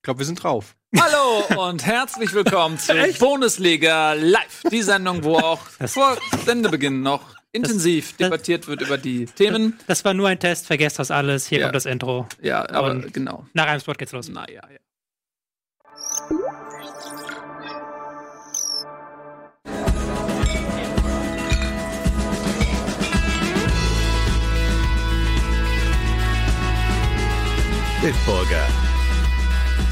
Ich glaube, wir sind drauf. Hallo und herzlich willkommen zu Bundesliga Live. Die Sendung, wo auch vor Sendebeginn noch intensiv das- debattiert wird über die Themen. Das war nur ein Test, vergesst das alles. Hier Ja. kommt das Intro. Ja, aber Und- genau. Nach einem Spot geht's los. Naja, ja. Bitburger.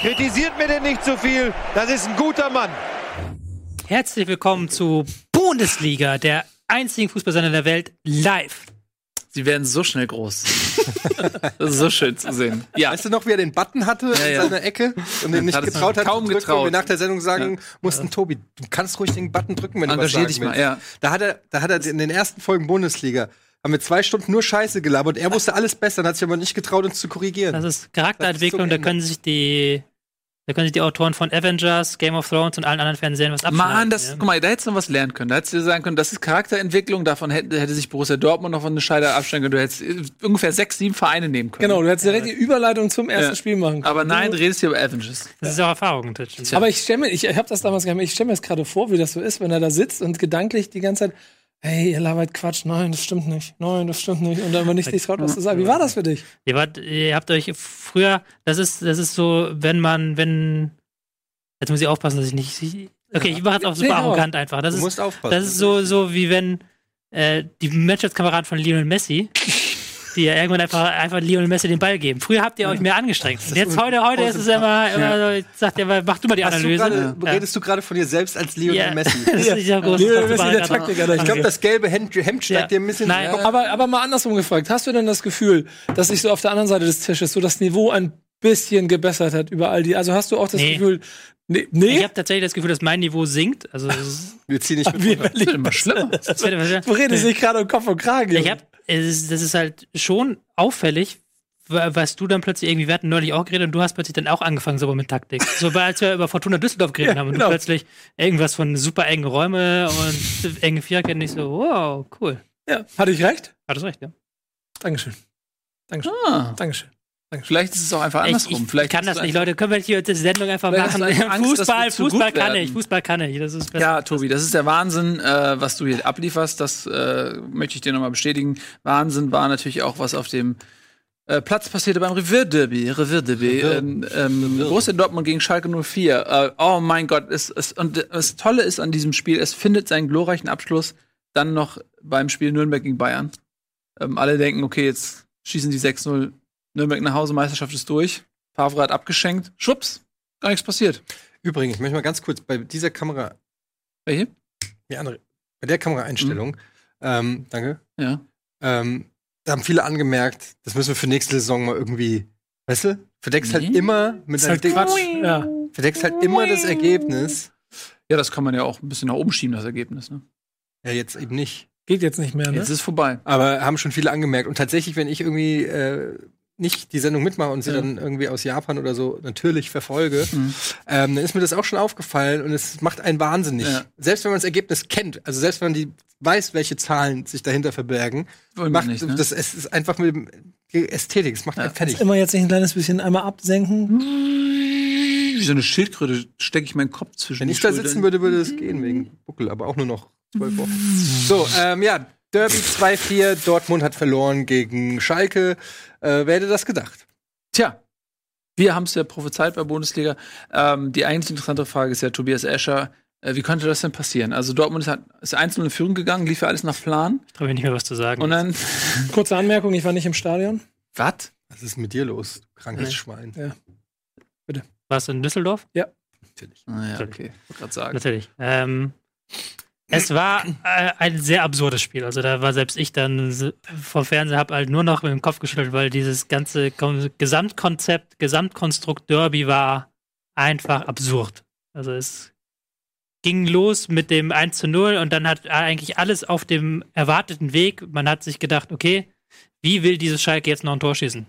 Kritisiert mir denn nicht zu viel. Das ist ein guter Mann. Herzlich willkommen zu Bundesliga, der einzigen Fußballsender der Welt, live. Sie werden so schnell groß. das ist so schön zu sehen. Ja, Weißt du noch, wie er den Button hatte Ja, in ja. seiner Ecke und den nicht Hat getraut hat kaum zu drücken getraut. und wir nach der Sendung sagen mussten, Tobi, du kannst ruhig den Button drücken, wenn du was Engagier sagen dich mal, willst. ja. Da hat er, da hat er in den ersten Folgen Bundesliga haben wir zwei Stunden nur Scheiße gelabert und er wusste alles besser und hat sich aber nicht getraut, uns zu korrigieren. Das ist Charakterentwicklung, da Ende. können sich die, da können sich die Autoren von Avengers, Game of Thrones und allen anderen Fernsehern was abschneiden. Mann, das, ja. guck mal, da hättest du noch was lernen können. Da hättest du sagen können, das ist Charakterentwicklung, davon hätte, hätte sich Borussia Dortmund noch von eine Scheibe abstellen können. Du hättest äh, ungefähr sechs, sieben Vereine nehmen können. Genau, du hättest direkt die Überleitung zum ersten Ja. Spiel machen können. Aber nein, du redest hier über Avengers. Das ist auch Erfahrung, Titch. Aber ich stelle mir, ich habe das damals gehabt, ich stelle mir jetzt gerade vor, wie das so ist, wenn er da sitzt und gedanklich die ganze Zeit, hey, ihr labert Quatsch, nein, das stimmt nicht, nein, das stimmt nicht, und dann aber nicht sich traut, was zu sagen. Wie war das für dich? Ihr, wart, ihr habt euch früher, das ist, das ist so, wenn man, wenn, jetzt muss ich aufpassen, dass ich nicht, okay, ich mache jetzt auch super Nee, arrogant einfach. Das du ist, musst aufpassen. das ist so, so wie wenn äh, die Mannschaftskameraden von Lionel Messi, die ja irgendwann einfach, einfach Lionel Messi den Ball geben. Früher habt ihr euch mehr angestrengt. Und jetzt heute, heute ist es immer, immer so, sagt ihr, mach du mal die Hast du Analyse. gerade, redest du gerade von dir selbst als Lionel ja. Messi? das ist ja groß. Lionel Messi, der Taktiker. Ich glaube, das gelbe Hemd, Hemd steigt Ja. dir ein bisschen Nein. Aber, aber mal andersrum gefragt, hast du denn das Gefühl, dass sich so auf der anderen Seite des Tisches so das Niveau ein bisschen gebessert hat über all die, also hast du auch das Nee. Gefühl, nee, Ich nee? habe tatsächlich das Gefühl, dass mein Niveau sinkt. Also, Wir ziehen nicht mit Wie runter. Berlin. Immer schlimmer. das wird- Du redest nicht gerade um Kopf und Kragen. Ich Junge. Ist, das ist halt schon auffällig, wa- was du dann plötzlich irgendwie, wir hatten neulich auch geredet und du hast plötzlich dann auch angefangen so mit Taktik. So, als wir über Fortuna Düsseldorf geredet Ja, haben und genau. du plötzlich irgendwas von super engen Räume und enge Viererketten, nicht so, wow, cool. ja, hatte ich recht? Hattest recht, ja. Dankeschön. Dankeschön. Ah, Dankeschön. Vielleicht ist es auch einfach Ich, andersrum. ich vielleicht kann das nicht, Leute. Können wir hier die Sendung einfach machen? Angst, dass Fußball, wir zu Fußball kann werden. ich, Fußball kann ich. Das ist besser. Ja, Tobi, das ist der Wahnsinn, äh, was du hier ablieferst. Das äh, möchte ich dir nochmal bestätigen. Wahnsinn war natürlich auch, was auf dem äh, Platz passierte beim Revierderby. Revierderby. Ähm, ähm, Borussia Dortmund gegen Schalke 04. Äh, oh mein Gott. Es, es, und das Tolle ist an diesem Spiel, es findet seinen glorreichen Abschluss dann noch beim Spiel Nürnberg gegen Bayern. Ähm, alle denken, okay, jetzt schießen die 6-0 Nürnberg nach Hause, Meisterschaft ist durch. Favre hat abgeschenkt. Schwupps, gar nichts passiert. Übrigens, ich möchte mal ganz kurz bei dieser Kamera, Welche? die andere, bei der Kameraeinstellung, ähm, danke, Ja. ähm, da haben viele angemerkt, das müssen wir für nächste Saison mal irgendwie, weißt du, verdeckst halt Nee. immer mit deinem halt Ding, Quatsch. Ja. verdeckst halt immer das Ergebnis. Ja, das kann man ja auch ein bisschen nach oben schieben, das Ergebnis. Ne? Ja, jetzt eben nicht. Geht jetzt nicht mehr, ne? Jetzt ist es vorbei. Aber haben schon viele angemerkt. Und tatsächlich, wenn ich irgendwie äh, nicht die Sendung mitmache und sie Ja. dann irgendwie aus Japan oder so natürlich verfolge, Mhm. ähm, dann ist mir das auch schon aufgefallen und es macht einen wahnsinnig. Ja. Selbst wenn man das Ergebnis kennt, also selbst wenn man die weiß, welche Zahlen sich dahinter verbergen, Wollen macht nicht, ne? das es ist einfach mit dem- Ästhetik, es macht einen fertig. Immer jetzt nicht ein kleines bisschen einmal absenken. Wie so eine Schildkröte stecke ich meinen Kopf zwischen Wenn ich da Schultern. sitzen würde, würde es gehen wegen Buckel, aber auch nur noch zwölf Wochen. So, ähm, ja, Derby 2-4, Dortmund hat verloren gegen Schalke. Äh, wer hätte das gedacht? Tja, wir haben es ja prophezeit bei Bundesliga. Ähm, die eigentlich interessante Frage ist ja, Tobias Escher, äh, wie konnte das denn passieren? Also Dortmund ist, halt- ist einzeln in Führung gegangen, lief ja alles nach Plan. Ich traue mir nicht mehr was zu sagen. Und dann, Kurze Anmerkung, ich war nicht im Stadion. was? Was ist mit dir los, du krankes Nee. Schwein? Warst du in Düsseldorf? Natürlich. Naja, Natürlich. okay, wollte gerade sagen. Natürlich. Ähm, es war äh, ein sehr absurdes Spiel. Also da war selbst ich dann vom Fernseher hab halt nur noch mit dem Kopf geschüttelt, weil dieses ganze Gesamtkonzept, Gesamtkonstrukt Derby war einfach absurd. Also es ging los mit dem 1 zu 0 und dann hat eigentlich alles auf dem erwarteten Weg. Man hat sich gedacht, okay, wie will dieses Schalke jetzt noch ein Tor schießen?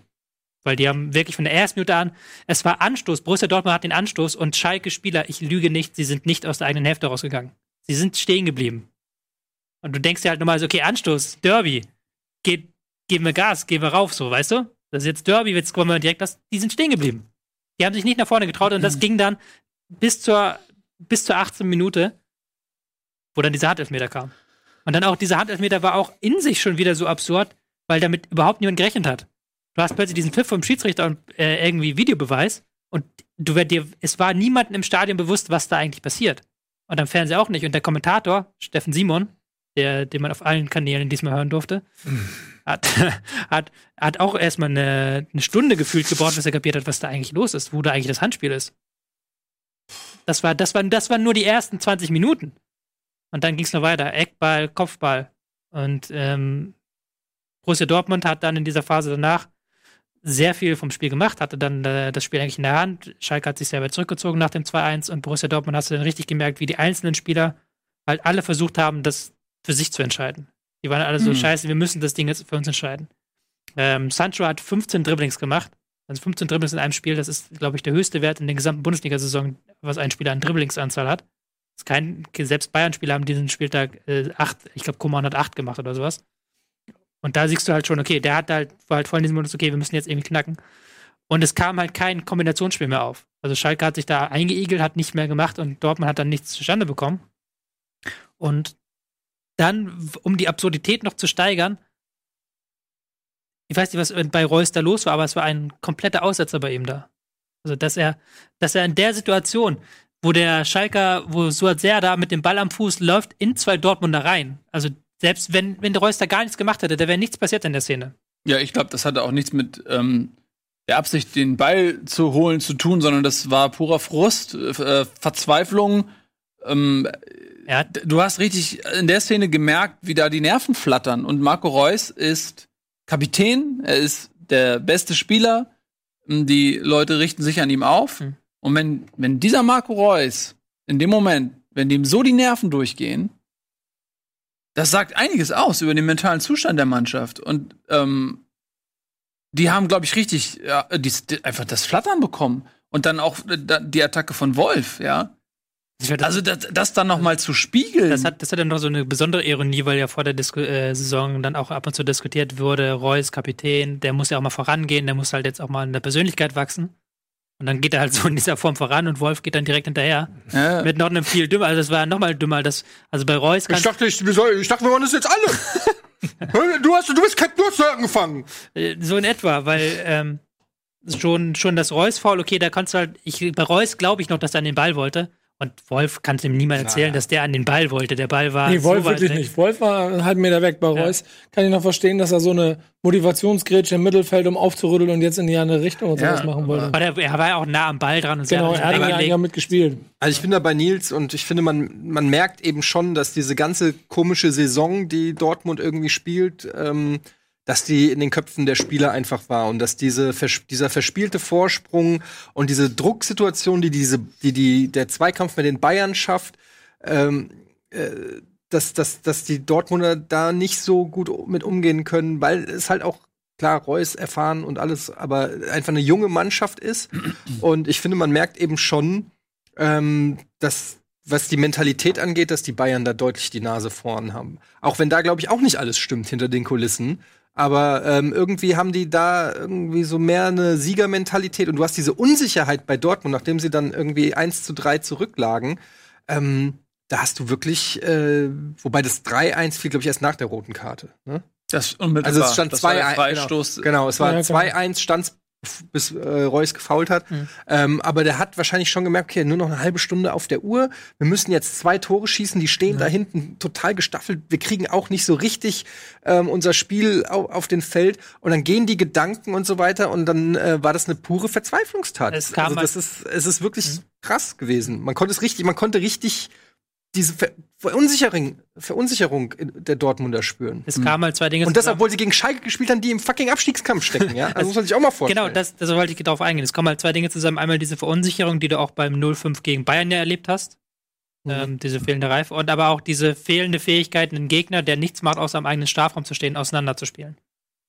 Weil die haben wirklich von der ersten Minute an, es war Anstoß. Borussia Dortmund hat den Anstoß und Schalke-Spieler, ich lüge nicht, sie sind nicht aus der eigenen Hälfte rausgegangen. Sie sind stehen geblieben. Und du denkst dir halt nochmal so, okay, Anstoß, Derby, geht, geben wir Gas, gehen wir rauf, so, weißt du? Das ist jetzt Derby, jetzt kommen wir direkt, das, die sind stehen geblieben. Die haben sich nicht nach vorne getraut und das ging dann bis zur, bis zur 18. Minute, wo dann dieser Handelfmeter kam. Und dann auch dieser Handelfmeter war auch in sich schon wieder so absurd, weil damit überhaupt niemand gerechnet hat. Du hast plötzlich diesen Pfiff vom Schiedsrichter und äh, irgendwie Videobeweis und du dir, es war niemandem im Stadion bewusst, was da eigentlich passiert. Und am Fernseher auch nicht. Und der Kommentator, Steffen Simon, der, den man auf allen Kanälen diesmal hören durfte, hat, hat, hat auch erstmal eine, eine Stunde gefühlt gebraucht, bis er kapiert hat, was da eigentlich los ist, wo da eigentlich das Handspiel ist. Das war, das war, das waren nur die ersten 20 Minuten. Und dann ging es noch weiter. Eckball, Kopfball. Und ähm, Borussia Dortmund hat dann in dieser Phase danach sehr viel vom Spiel gemacht, hatte dann äh, das Spiel eigentlich in der Hand. Schalke hat sich selber zurückgezogen nach dem 2-1 und Borussia Dortmund hast du dann richtig gemerkt, wie die einzelnen Spieler halt alle versucht haben, das für sich zu entscheiden. Die waren alle so, Mhm. scheiße, wir müssen das Ding jetzt für uns entscheiden. Ähm, Sancho hat 15 Dribblings gemacht. Also 15 Dribblings in einem Spiel, das ist, glaube ich, der höchste Wert in der gesamten Bundesliga-Saison, was ein Spieler an Dribblingsanzahl hat. Das ist kein, selbst Bayern-Spieler haben diesen Spieltag äh, acht, ich glaube, Koman hat acht gemacht oder sowas. Und da siehst du halt schon, okay, der hat halt, war halt voll in diesem Modus, okay, wir müssen jetzt irgendwie knacken. Und es kam halt kein Kombinationsspiel mehr auf. Also Schalke hat sich da eingeigelt, hat nicht mehr gemacht und Dortmund hat dann nichts zustande bekommen. Und dann, um die Absurdität noch zu steigern, ich weiß nicht, was bei Reus da los war, aber es war ein kompletter Aussetzer bei ihm da. Also, dass er, dass er in der Situation, wo der Schalker, wo Suat da mit dem Ball am Fuß läuft, in zwei Dortmunder rein. Also, selbst wenn, wenn der Reus da gar nichts gemacht hätte, da wäre nichts passiert in der Szene. Ja, ich glaube, das hatte auch nichts mit ähm, der Absicht, den Ball zu holen, zu tun, sondern das war purer Frust, äh, Verzweiflung. Ähm, hat, du hast richtig in der Szene gemerkt, wie da die Nerven flattern. Und Marco Reus ist Kapitän, er ist der beste Spieler. Die Leute richten sich an ihm auf. Hm. Und wenn, wenn dieser Marco Reus in dem Moment, wenn dem so die Nerven durchgehen, das sagt einiges aus über den mentalen Zustand der Mannschaft. Und ähm, die haben, glaube ich, richtig ja, die, die, einfach das Flattern bekommen. Und dann auch äh, die Attacke von Wolf, ja. Also das, das dann noch mal zu spiegeln. Das hat, das hat dann noch so eine besondere Ironie, weil ja vor der Disku äh, Saison dann auch ab und zu diskutiert wurde, Reus Kapitän, der muss ja auch mal vorangehen, der muss halt jetzt auch mal in der Persönlichkeit wachsen. Und dann geht er halt so in dieser Form voran und Wolf geht dann direkt hinterher. ja. Mit noch einem viel dümmer, also das war noch mal dümmer. Das, also bei Reus Ich dachte, ich, wir soll, ich dachte, wir machen das jetzt alle. du, hast, du bist Captain, angefangen. äh, so in etwa, weil ähm, schon, schon das Reus-Foul, okay, da kannst du halt, ich, bei Reus glaube ich noch, dass er an den Ball wollte. Und Wolf kann es ihm niemand erzählen, dass der an den Ball wollte. Der Ball war. Nee, Wolf so wirklich weg. nicht. Wolf war einen halben Meter weg bei Reus. Kann ich noch verstehen, dass er so eine Motivationsgrätsche im Mittelfeld, um aufzurütteln und jetzt in die andere Richtung und Ja, sowas machen wollte. Aber der, er war ja auch nah am Ball dran und Genau, er hat ja, ja mitgespielt. Also ich bin da bei Nils und ich finde, man, man merkt eben schon, dass diese ganze komische Saison, die Dortmund irgendwie spielt, ähm, dass die in den Köpfen der Spieler einfach war und dass diese dieser verspielte Vorsprung und diese Drucksituation, die diese, die, die der Zweikampf mit den Bayern schafft, ähm, äh, dass, dass, dass die Dortmunder da nicht so gut mit umgehen können, weil es halt auch klar Reus erfahren und alles, aber einfach eine junge Mannschaft ist. Und ich finde, man merkt eben schon, ähm, dass was die Mentalität angeht, dass die Bayern da deutlich die Nase vorn haben. Auch wenn da, glaube ich, auch nicht alles stimmt hinter den Kulissen. Aber ähm, irgendwie haben die da irgendwie so mehr eine Siegermentalität und du hast diese Unsicherheit bei Dortmund, nachdem sie dann irgendwie 1 zu 3 zurücklagen. Ähm, da hast du wirklich, äh, wobei das 3-1 fiel, glaube ich, erst nach der roten Karte. Ne? Das unmittelbar. Also es stand das war der 2-1. Freistoß. Genau, genau, es war Ja, genau. 2-1, stand bis äh, Reus gefault hat. Mhm. Ähm, aber der hat wahrscheinlich schon gemerkt, okay, nur noch eine halbe Stunde auf der Uhr. Wir müssen jetzt zwei Tore schießen, die stehen da hinten total gestaffelt. Wir kriegen auch nicht so richtig ähm, unser Spiel auf, auf den Feld. Und dann gehen die Gedanken und so weiter. Und dann äh, war das eine pure Verzweiflungstat. Es kam also das ist, es ist wirklich krass gewesen. Man konnte es richtig, man konnte richtig diese Ver Verunsicherung, Verunsicherung der Dortmunder spüren. Es kamen halt zwei Dinge Und das, obwohl sie gegen Schalke gespielt haben, die im fucking Abstiegskampf stecken, ja? Also muss man sich auch mal vorstellen. Genau, das, das wollte ich darauf eingehen. Es kommen halt zwei Dinge zusammen. Einmal diese Verunsicherung, die du auch beim 0-5 gegen Bayern ja erlebt hast. Ähm, diese fehlende Reife. Und aber auch diese fehlende Fähigkeit, einen Gegner, der nichts macht, außer am eigenen Strafraum zu stehen, auseinanderzuspielen.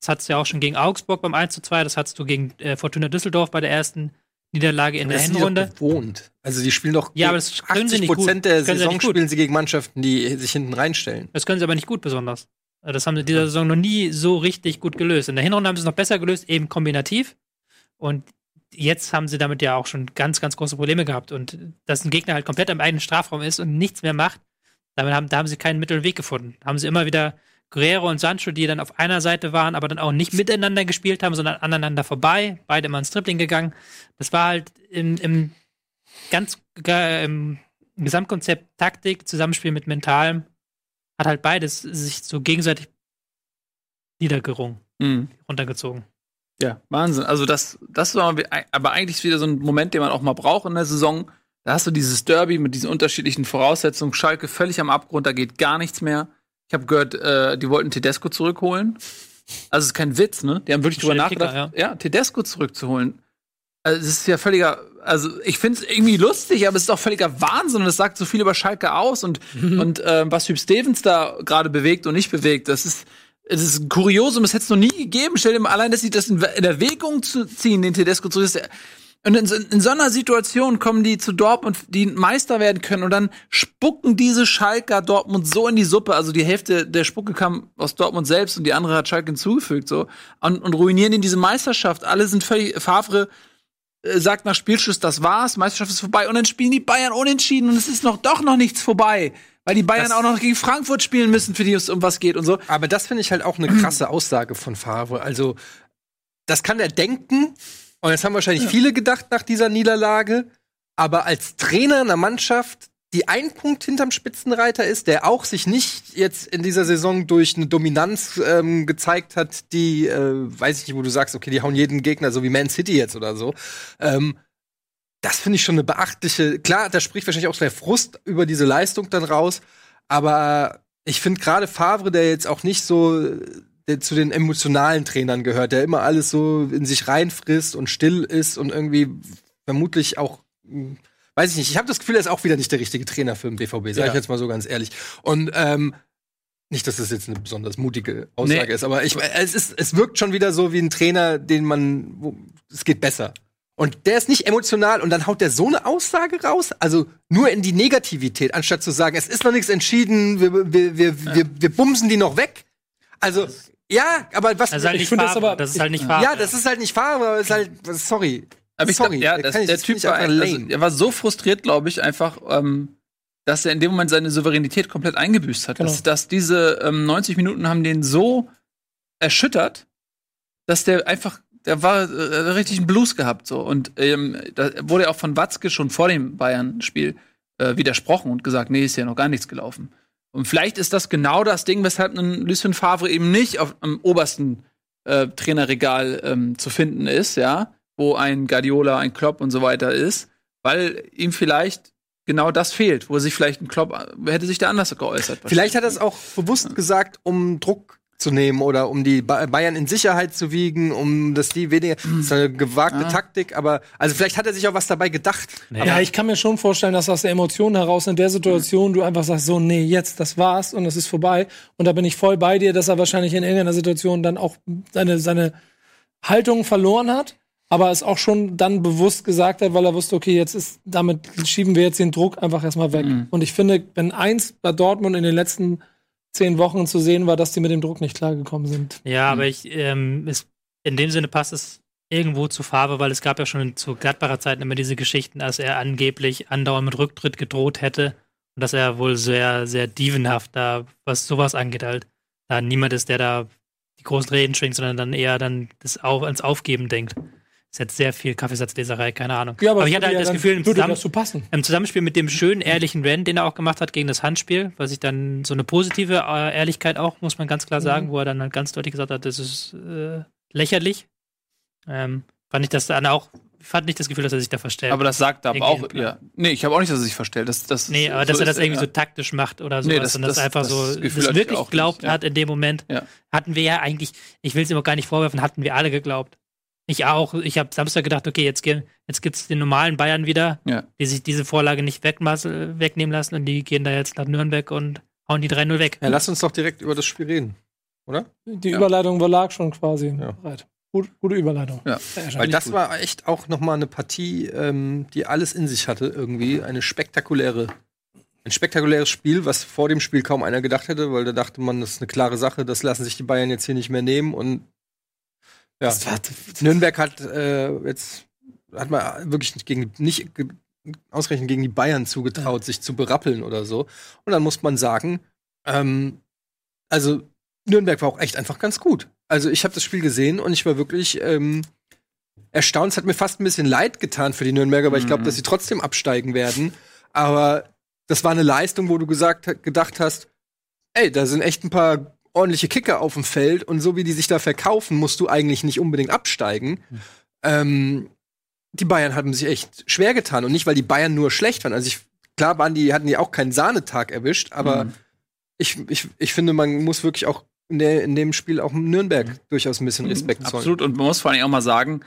Das hattest du ja auch schon gegen Augsburg beim 1-2, das hattest du gegen äh, Fortuna Düsseldorf bei der ersten Niederlage in der die doch Hinrunde. gewohnt. Also die spielen doch Ja, aber das können sie 80 nicht gut. Prozent der Das können sie Saison nicht gut. spielen sie gegen Mannschaften, die sich hinten reinstellen. Das können sie aber nicht gut besonders. Das haben sie in dieser Saison noch nie so richtig gut gelöst. In der Hinrunde haben sie es noch besser gelöst, eben kombinativ. Und jetzt haben sie damit ja auch schon ganz, ganz große Probleme gehabt. Und dass ein Gegner halt komplett am eigenen Strafraum ist und nichts mehr macht, damit haben, da haben sie keinen Mittel und Weg gefunden. Haben sie immer wieder Guerrero und Sancho, die dann auf einer Seite waren, aber dann auch nicht miteinander gespielt haben, sondern aneinander vorbei, beide immer ins Dribbling gegangen. Das war halt im, im ganz ge- im Gesamtkonzept Taktik, Zusammenspiel mit Mentalem, hat halt beides sich so gegenseitig niedergerungen, Mhm. runtergezogen. Ja, Wahnsinn. Also das, das war aber eigentlich wieder so ein Moment, den man auch mal braucht in der Saison. Da hast du dieses Derby mit diesen unterschiedlichen Voraussetzungen. Schalke völlig am Abgrund, da geht gar nichts mehr. Ich habe gehört, äh, die wollten Tedesco zurückholen. Also es ist kein Witz, ne? Die haben wirklich drüber nachgedacht, Kicker, ja. Tedesco zurückzuholen. Also es ist ja völliger, also ich finde es irgendwie lustig, aber es ist auch völliger Wahnsinn und es sagt so viel über Schalke aus und, und ähm, was Hüb Stevens da gerade bewegt und nicht bewegt, das ist, es ist ein Kuriosum, es hätte es noch nie gegeben. Stell dir mal allein, dass sie das in, in Erwägung zu ziehen, den Tedesco zu ist. Und in, so- in so einer Situation kommen die zu Dortmund, die Meister werden können und dann spucken diese Schalker Dortmund so in die Suppe. Also die Hälfte der Spucke kam aus Dortmund selbst und die andere hat Schalke hinzugefügt so und, und ruinieren ihnen diese Meisterschaft. Alle sind völlig Favre äh, sagt nach Spielschluss, das war's, Meisterschaft ist vorbei und dann spielen die Bayern unentschieden und es ist noch doch noch nichts vorbei, weil die Bayern Das- auch noch gegen Frankfurt spielen müssen, für die es um was geht und so. Aber das finde ich halt auch eine krasse Aussage von Favre. Also, das kann er denken. Und das haben wahrscheinlich viele gedacht nach dieser Niederlage. Aber als Trainer einer Mannschaft, die ein Punkt hinterm Spitzenreiter ist, der auch sich nicht jetzt in dieser Saison durch eine Dominanz ähm, gezeigt hat, die, äh, weiß ich nicht, wo du sagst, okay, die hauen jeden Gegner, so wie Man City jetzt oder so. Ähm, das finde ich schon eine beachtliche. Klar, da spricht wahrscheinlich auch der Frust über diese Leistung dann raus. Aber ich finde gerade Favre, der jetzt auch nicht so der zu den emotionalen Trainern gehört, der immer alles so in sich reinfrisst und still ist und irgendwie vermutlich auch hm, weiß ich nicht. Ich habe das Gefühl, er ist auch wieder nicht der richtige Trainer für den BVB, sage ich Ja. jetzt mal so ganz ehrlich. Und ähm, nicht, dass das jetzt eine besonders mutige Aussage Nee. ist, aber ich, es, ist, es wirkt schon wieder so wie ein Trainer, den man, wo, es geht besser. Und der ist nicht emotional und dann haut der so eine Aussage raus, also nur in die Negativität, anstatt zu sagen, es ist noch nichts entschieden, wir, wir, wir, wir, wir bumsen die noch weg. Also, ja, aber was. Das ist halt Ich nicht finde das aber- das ist halt nicht Favre. ja, das ist halt nicht fair, aber es ist halt, sorry. Aber ich sorry, glaub, ja, da das, ich- der das Typ war, also, er war so frustriert, glaube ich, einfach, ähm, dass er in dem Moment seine Souveränität komplett eingebüßt hat. Genau. Dass, dass diese ähm, 90 Minuten haben den so erschüttert, dass der einfach, der war äh, richtig einen Blues gehabt so. Und ähm, da wurde auch von Watzke schon vor dem Bayern-Spiel äh, widersprochen und gesagt, nee, ist ja noch gar nichts gelaufen. Und vielleicht ist das genau das Ding, weshalb ein Lucien Favre eben nicht auf, am obersten äh, Trainerregal ähm, zu finden ist, ja, wo ein Guardiola, ein Klopp und so weiter ist, weil ihm vielleicht genau das fehlt, wo sich vielleicht ein Klopp äh, hätte sich da anders geäußert. Vielleicht hat er es auch bewusst gesagt, um Druck zu nehmen oder um die Ba- Bayern in Sicherheit zu wiegen, um dass die weniger. Das ist eine gewagte Ah. Taktik, aber also vielleicht hat er sich auch was dabei gedacht. Ja, ich kann mir schon vorstellen, dass aus der Emotion heraus in der Situation du einfach sagst, so, nee, jetzt, das war's und es ist vorbei. Und da bin ich voll bei dir, dass er wahrscheinlich in irgendeiner Situation dann auch seine, seine Haltung verloren hat, aber es auch schon dann bewusst gesagt hat, weil er wusste, okay, jetzt ist, damit schieben wir jetzt den Druck einfach erstmal weg. Und ich finde, wenn eins bei Dortmund in den letzten zehn Wochen zu sehen war, dass die mit dem Druck nicht klargekommen sind. Ja, aber ich, ähm, es, in dem Sinne passt es irgendwo zu Farbe, weil es gab ja schon zu Gladbacher Zeiten immer diese Geschichten, dass er angeblich andauernd mit Rücktritt gedroht hätte und dass er wohl sehr, sehr dievenhaft da, was sowas angeht, halt, da niemand ist, der da die großen Reden schwingt, sondern dann eher dann das auf, ans Aufgeben denkt. Ist jetzt sehr viel Kaffeesatzleserei, keine Ahnung. Ja, aber, ich es hatte halt ja das Gefühl, im Zusammen im Zusammenspiel mit dem schönen, ehrlichen Rand, den er auch gemacht hat gegen das Handspiel, was ich dann so eine positive äh, Ehrlichkeit auch, muss man ganz klar sagen, wo er dann halt ganz deutlich gesagt hat, das ist äh, lächerlich. Ähm, fand ich das dann auch hatte nicht das Gefühl, dass er sich da verstellt. Aber das sagt aber Den auch, ja. Nee, ich habe auch nicht, dass er sich verstellt. Das, das, nee, aber so dass er das irgendwie ja. so taktisch macht oder sowas Nee, das- und das, das- einfach das so Gefühl das ich wirklich auch glaubt nicht, ja. hat in dem Moment. Ja. Hatten wir ja eigentlich, ich will es ihm auch gar nicht vorwerfen, hatten wir alle geglaubt. Ich auch. Ich habe Samstag gedacht, okay, jetzt, gehen- jetzt gibt's den normalen Bayern wieder, Ja. die sich diese Vorlage nicht wegnehmen lassen und die gehen da jetzt nach Nürnberg und hauen die 3-0 weg. Ja, lass uns doch direkt über das Spiel reden. Oder? Die Ja. Überleitung war lag schon quasi Ja. bereit. Gut, gute Überleitung. Ja. Weil das war echt auch noch mal eine Partie, ähm, die alles in sich hatte, irgendwie. Eine spektakuläre, ein spektakuläres Spiel, was vor dem Spiel kaum einer gedacht hätte, weil da dachte man, das ist eine klare Sache, das lassen sich die Bayern jetzt hier nicht mehr nehmen. Und ja, war- Nürnberg hat äh, jetzt hat man wirklich nicht gegen nicht ge- ausreichend gegen die Bayern zugetraut, sich zu berappeln oder so. Und dann muss man sagen, ähm, also Nürnberg war auch echt einfach ganz gut. Also ich habe das Spiel gesehen und ich war wirklich ähm, erstaunt. Es hat mir fast ein bisschen leid getan für die Nürnberger, weil ich glaube, Mhm. dass sie trotzdem absteigen werden. Aber das war eine Leistung, wo du gesagt, gedacht hast, ey, da sind echt ein paar ordentliche Kicker auf dem Feld und so wie die sich da verkaufen, musst du eigentlich nicht unbedingt absteigen. Ähm, die Bayern haben sich echt schwer getan und nicht, weil die Bayern nur schlecht waren. Also ich, klar waren die, hatten die auch keinen Sahnetag erwischt, aber Mhm. ich, ich, ich finde, man muss wirklich auch in, der, in dem Spiel auch Nürnberg durchaus ein bisschen Respekt zollen. Mhm. Absolut. Und man muss vor allem auch mal sagen,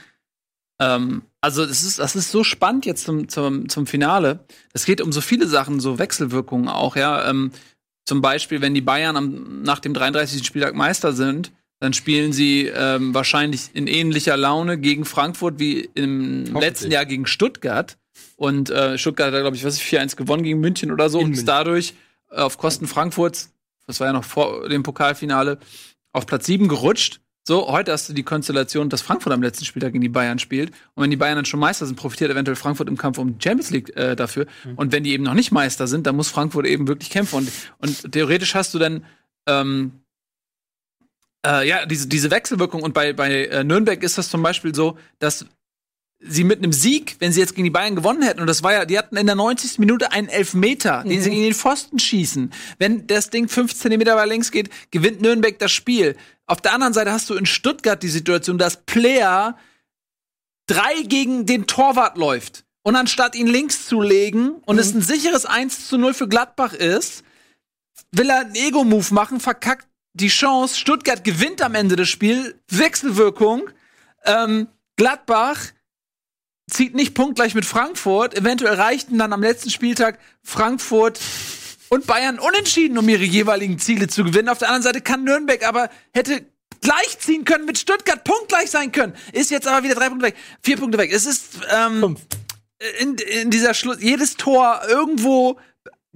ähm, also es ist, das ist so spannend jetzt zum, zum, zum Finale. Es geht um so viele Sachen, so Wechselwirkungen auch, ja. Ähm, zum Beispiel, wenn die Bayern am, nach dem 33. Spieltag Meister sind, dann spielen sie ähm, wahrscheinlich in ähnlicher Laune gegen Frankfurt wie im letzten Jahr gegen Stuttgart. Und äh, Stuttgart hat, glaube ich, was ich 4-1 gewonnen gegen München oder so In und ist München. dadurch äh, auf Kosten Frankfurts, das war ja noch vor dem Pokalfinale, auf Platz 7 gerutscht. So, heute hast du die Konstellation, dass Frankfurt am letzten Spieltag gegen die Bayern spielt. Und wenn die Bayern dann schon Meister sind, profitiert eventuell Frankfurt im Kampf um die Champions League äh, dafür. Und wenn die eben noch nicht Meister sind, dann muss Frankfurt eben wirklich kämpfen. Und, und theoretisch hast du dann ähm, äh, ja diese, diese Wechselwirkung. Und bei, bei äh, Nürnberg ist das zum Beispiel so, dass sie mit einem Sieg, wenn sie jetzt gegen die Bayern gewonnen hätten, und das war ja, die hatten in der 90. Minute einen Elfmeter, den sie gegen den Pfosten schießen. Wenn das Ding 5 Zentimeter weiter links geht, gewinnt Nürnberg das Spiel. Auf der anderen Seite hast du in Stuttgart die Situation, dass Player drei gegen den Torwart läuft. Und anstatt ihn links zu legen und es ein sicheres 1 zu 0 für Gladbach ist, will er einen Ego-Move machen, verkackt die Chance. Stuttgart gewinnt am Ende des Spiels. Wechselwirkung. Ähm, Gladbach zieht nicht punktgleich mit Frankfurt. Eventuell reichten dann am letzten Spieltag Frankfurt und Bayern unentschieden, um ihre jeweiligen Ziele zu gewinnen. Auf der anderen Seite kann Nürnberg aber hätte gleich ziehen können mit Stuttgart, punktgleich sein können. Ist jetzt aber wieder drei Punkte weg, vier Punkte weg. Es ist ähm, in, in dieser Schluss, jedes Tor irgendwo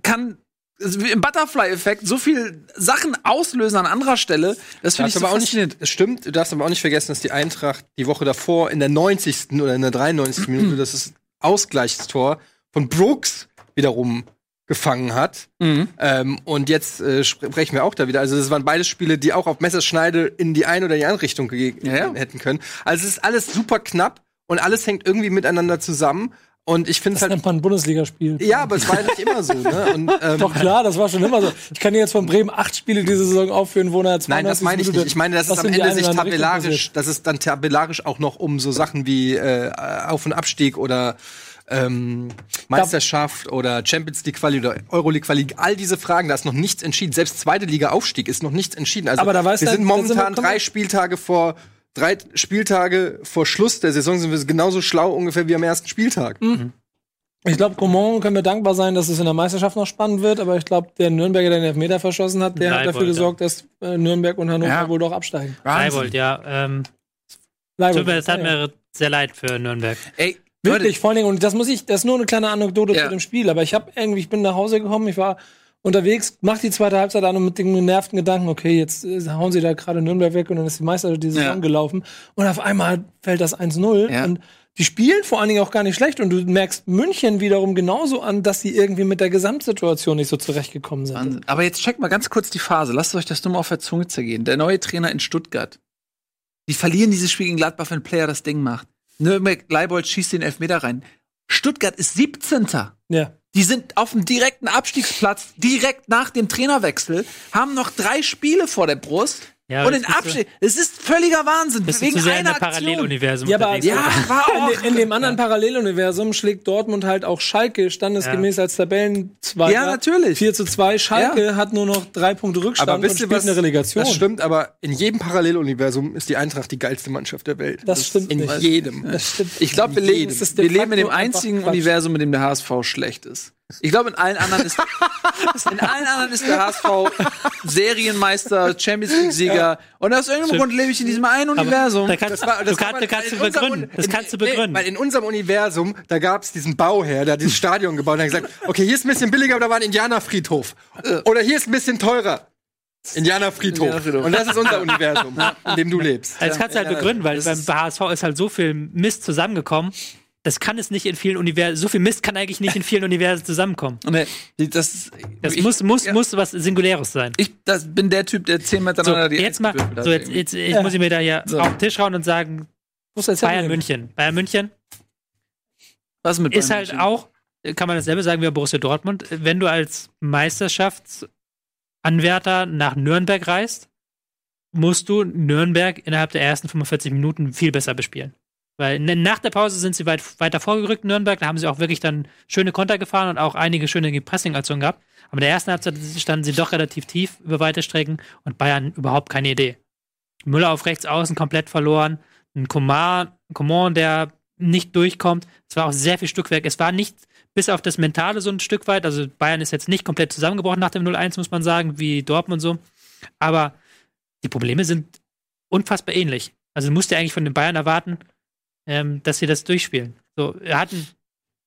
kann im Butterfly-Effekt so viel Sachen auslösen an anderer Stelle. Das finde ich so aber auch nicht, das stimmt, du darfst aber auch nicht vergessen, dass die Eintracht die Woche davor in der 90. oder in der 93. Minute das ist Ausgleichstor von Brooks wiederum gefangen hat. Mhm. Ähm, und jetzt äh, sprechen wir auch da wieder. Also das waren beides Spiele, die auch auf Messerschneide in die eine oder die andere Richtung Ja, ja. hätten können. Also es ist alles super knapp und alles hängt irgendwie miteinander zusammen. Und ich finde es Das halt. nennt man ein Bundesligaspiel. Ja, aber es war ja nicht immer so. Ne? Und, ähm, Doch klar, das war schon immer so. Ich kann dir jetzt von Bremen acht Spiele diese Saison aufführen, wo er Nein, das meine ich nicht. Ich meine, dass es am Ende sich tabellarisch, dass es dann tabellarisch auch noch um so Sachen wie äh, Auf- und Abstieg oder ähm, Meisterschaft oder Champions League Quali oder Euroleague Quali, all diese Fragen, da ist noch nichts entschieden. Selbst zweite Liga Aufstieg ist noch nichts entschieden. Also Aber da weiß wir sind momentan drei Spieltage vor drei Spieltage vor Schluss der Saison sind wir genauso schlau ungefähr wie am ersten Spieltag. Ich glaube, Coman können wir dankbar sein, dass es in der Meisterschaft noch spannend wird, aber ich glaube, der Nürnberger, der den Elfmeter verschossen hat, der hat Leibold, dafür ja. gesorgt, dass äh, Nürnberg und Hannover Ja. wohl doch absteigen. Leibold, ja. Ähm, Leibold, tut mir, das hat mir sehr leid für Nürnberg. Ey, Wirklich, vor allen Dingen, und das muss ich, das ist nur eine kleine Anekdote Ja. zu dem Spiel, aber ich habe irgendwie, ich bin nach Hause gekommen, ich war unterwegs, mach die zweite Halbzeit an und mit dem genervten Gedanken, okay, jetzt äh, hauen sie da gerade Nürnberg weg und dann ist die Meister die Saison Ja. gelaufen und auf einmal fällt das 1-0 Ja. und die spielen vor allen Dingen auch gar nicht schlecht und du merkst München wiederum genauso an, dass sie irgendwie mit der Gesamtsituation nicht so zurechtgekommen sind. Wahnsinn. Aber jetzt checkt mal ganz kurz die Phase. Lasst euch das nur mal auf der Zunge zergehen. Der neue Trainer in Stuttgart. Die verlieren dieses Spiel gegen Gladbach, wenn ein Player das Ding macht. Nürnberg, Leibold schießt den Elfmeter rein. Stuttgart ist 17. Ja. Die sind auf dem direkten Abstiegsplatz, direkt nach dem Trainerwechsel, haben noch drei Spiele vor der Brust. Ja, und in du- Abstieg. Es ist völliger Wahnsinn. Bist du wegen zu sehr in einer Aktion. Paralleluniversum Ja, aber. Ja, war auch. In, in dem anderen Paralleluniversum schlägt Dortmund halt auch Schalke standesgemäß als Tabellenzweiter. Ja, natürlich. 4 zu 2. Schalke hat nur noch drei Punkte Rückstand Aber und wisst ihr spielt was? eine Relegation. Das stimmt, aber in jedem Paralleluniversum ist die Eintracht die geilste Mannschaft der Welt. Das stimmt In nicht. jedem. Das stimmt. Ich glaube, wir, In leben. Das wir leben in dem einzigen. Universum, in dem der HSV schlecht ist. Ich glaube, in allen anderen ist, in allen anderen ist der HSV Serienmeister, Champions League-Sieger. Und aus irgendeinem Grund lebe ich in diesem einen Universum. Da kannst, Das war- das du, kann kannst, man du kannst du begründen. Un- Das in- kannst du nee, begründen. weil in unserem Universum, da gab es diesen Bauherr, der hat dieses Stadion gebaut und hat gesagt, okay, hier ist ein bisschen billiger, aber da war ein Indianerfriedhof. Oder hier ist ein bisschen teurer. Indianerfriedhof. Indianerfriedhof. Und das ist unser Universum, in dem du lebst. Also das kannst du halt begründen, weil beim HSV ist halt so viel Mist zusammengekommen. Das kann es nicht in vielen Universen. So viel Mist kann eigentlich nicht in vielen Universen zusammenkommen. Nee, das, Das ich, muss, muss, ja. muss was Singuläres sein. Ich das bin der Typ, der zehnmal So, hintereinander die jetzt mal, so jetzt, irgendwie. jetzt ich muss ich mir da hier So. auf den Tisch hauen und sagen, jetzt Bayern. München. Bayern München Was mit ist Bayern halt München? auch, kann man dasselbe sagen wie bei Borussia Dortmund, wenn du als Meisterschaftsanwärter nach Nürnberg reist, musst du Nürnberg innerhalb der ersten 45 Minuten viel besser bespielen. Weil nach der Pause sind sie weit, weiter vorgerückt, Nürnberg. Da haben sie auch wirklich dann schöne Konter gefahren und auch einige schöne Pressing-Aktionen gehabt. Aber in der ersten Halbzeit standen sie doch relativ tief über weite Strecken und Bayern überhaupt keine Idee. Müller auf rechts außen komplett verloren. Ein Coman, der nicht durchkommt. Es war auch sehr viel Stückwerk. Es war nicht bis auf das Mentale so ein Stück weit. Also Bayern ist jetzt nicht komplett zusammengebrochen nach dem 0-1, muss man sagen, wie Dortmund so. Aber die Probleme sind unfassbar ähnlich. Also du musst ja eigentlich von den Bayern erwarten, ähm, dass sie das durchspielen. So, wir hatten,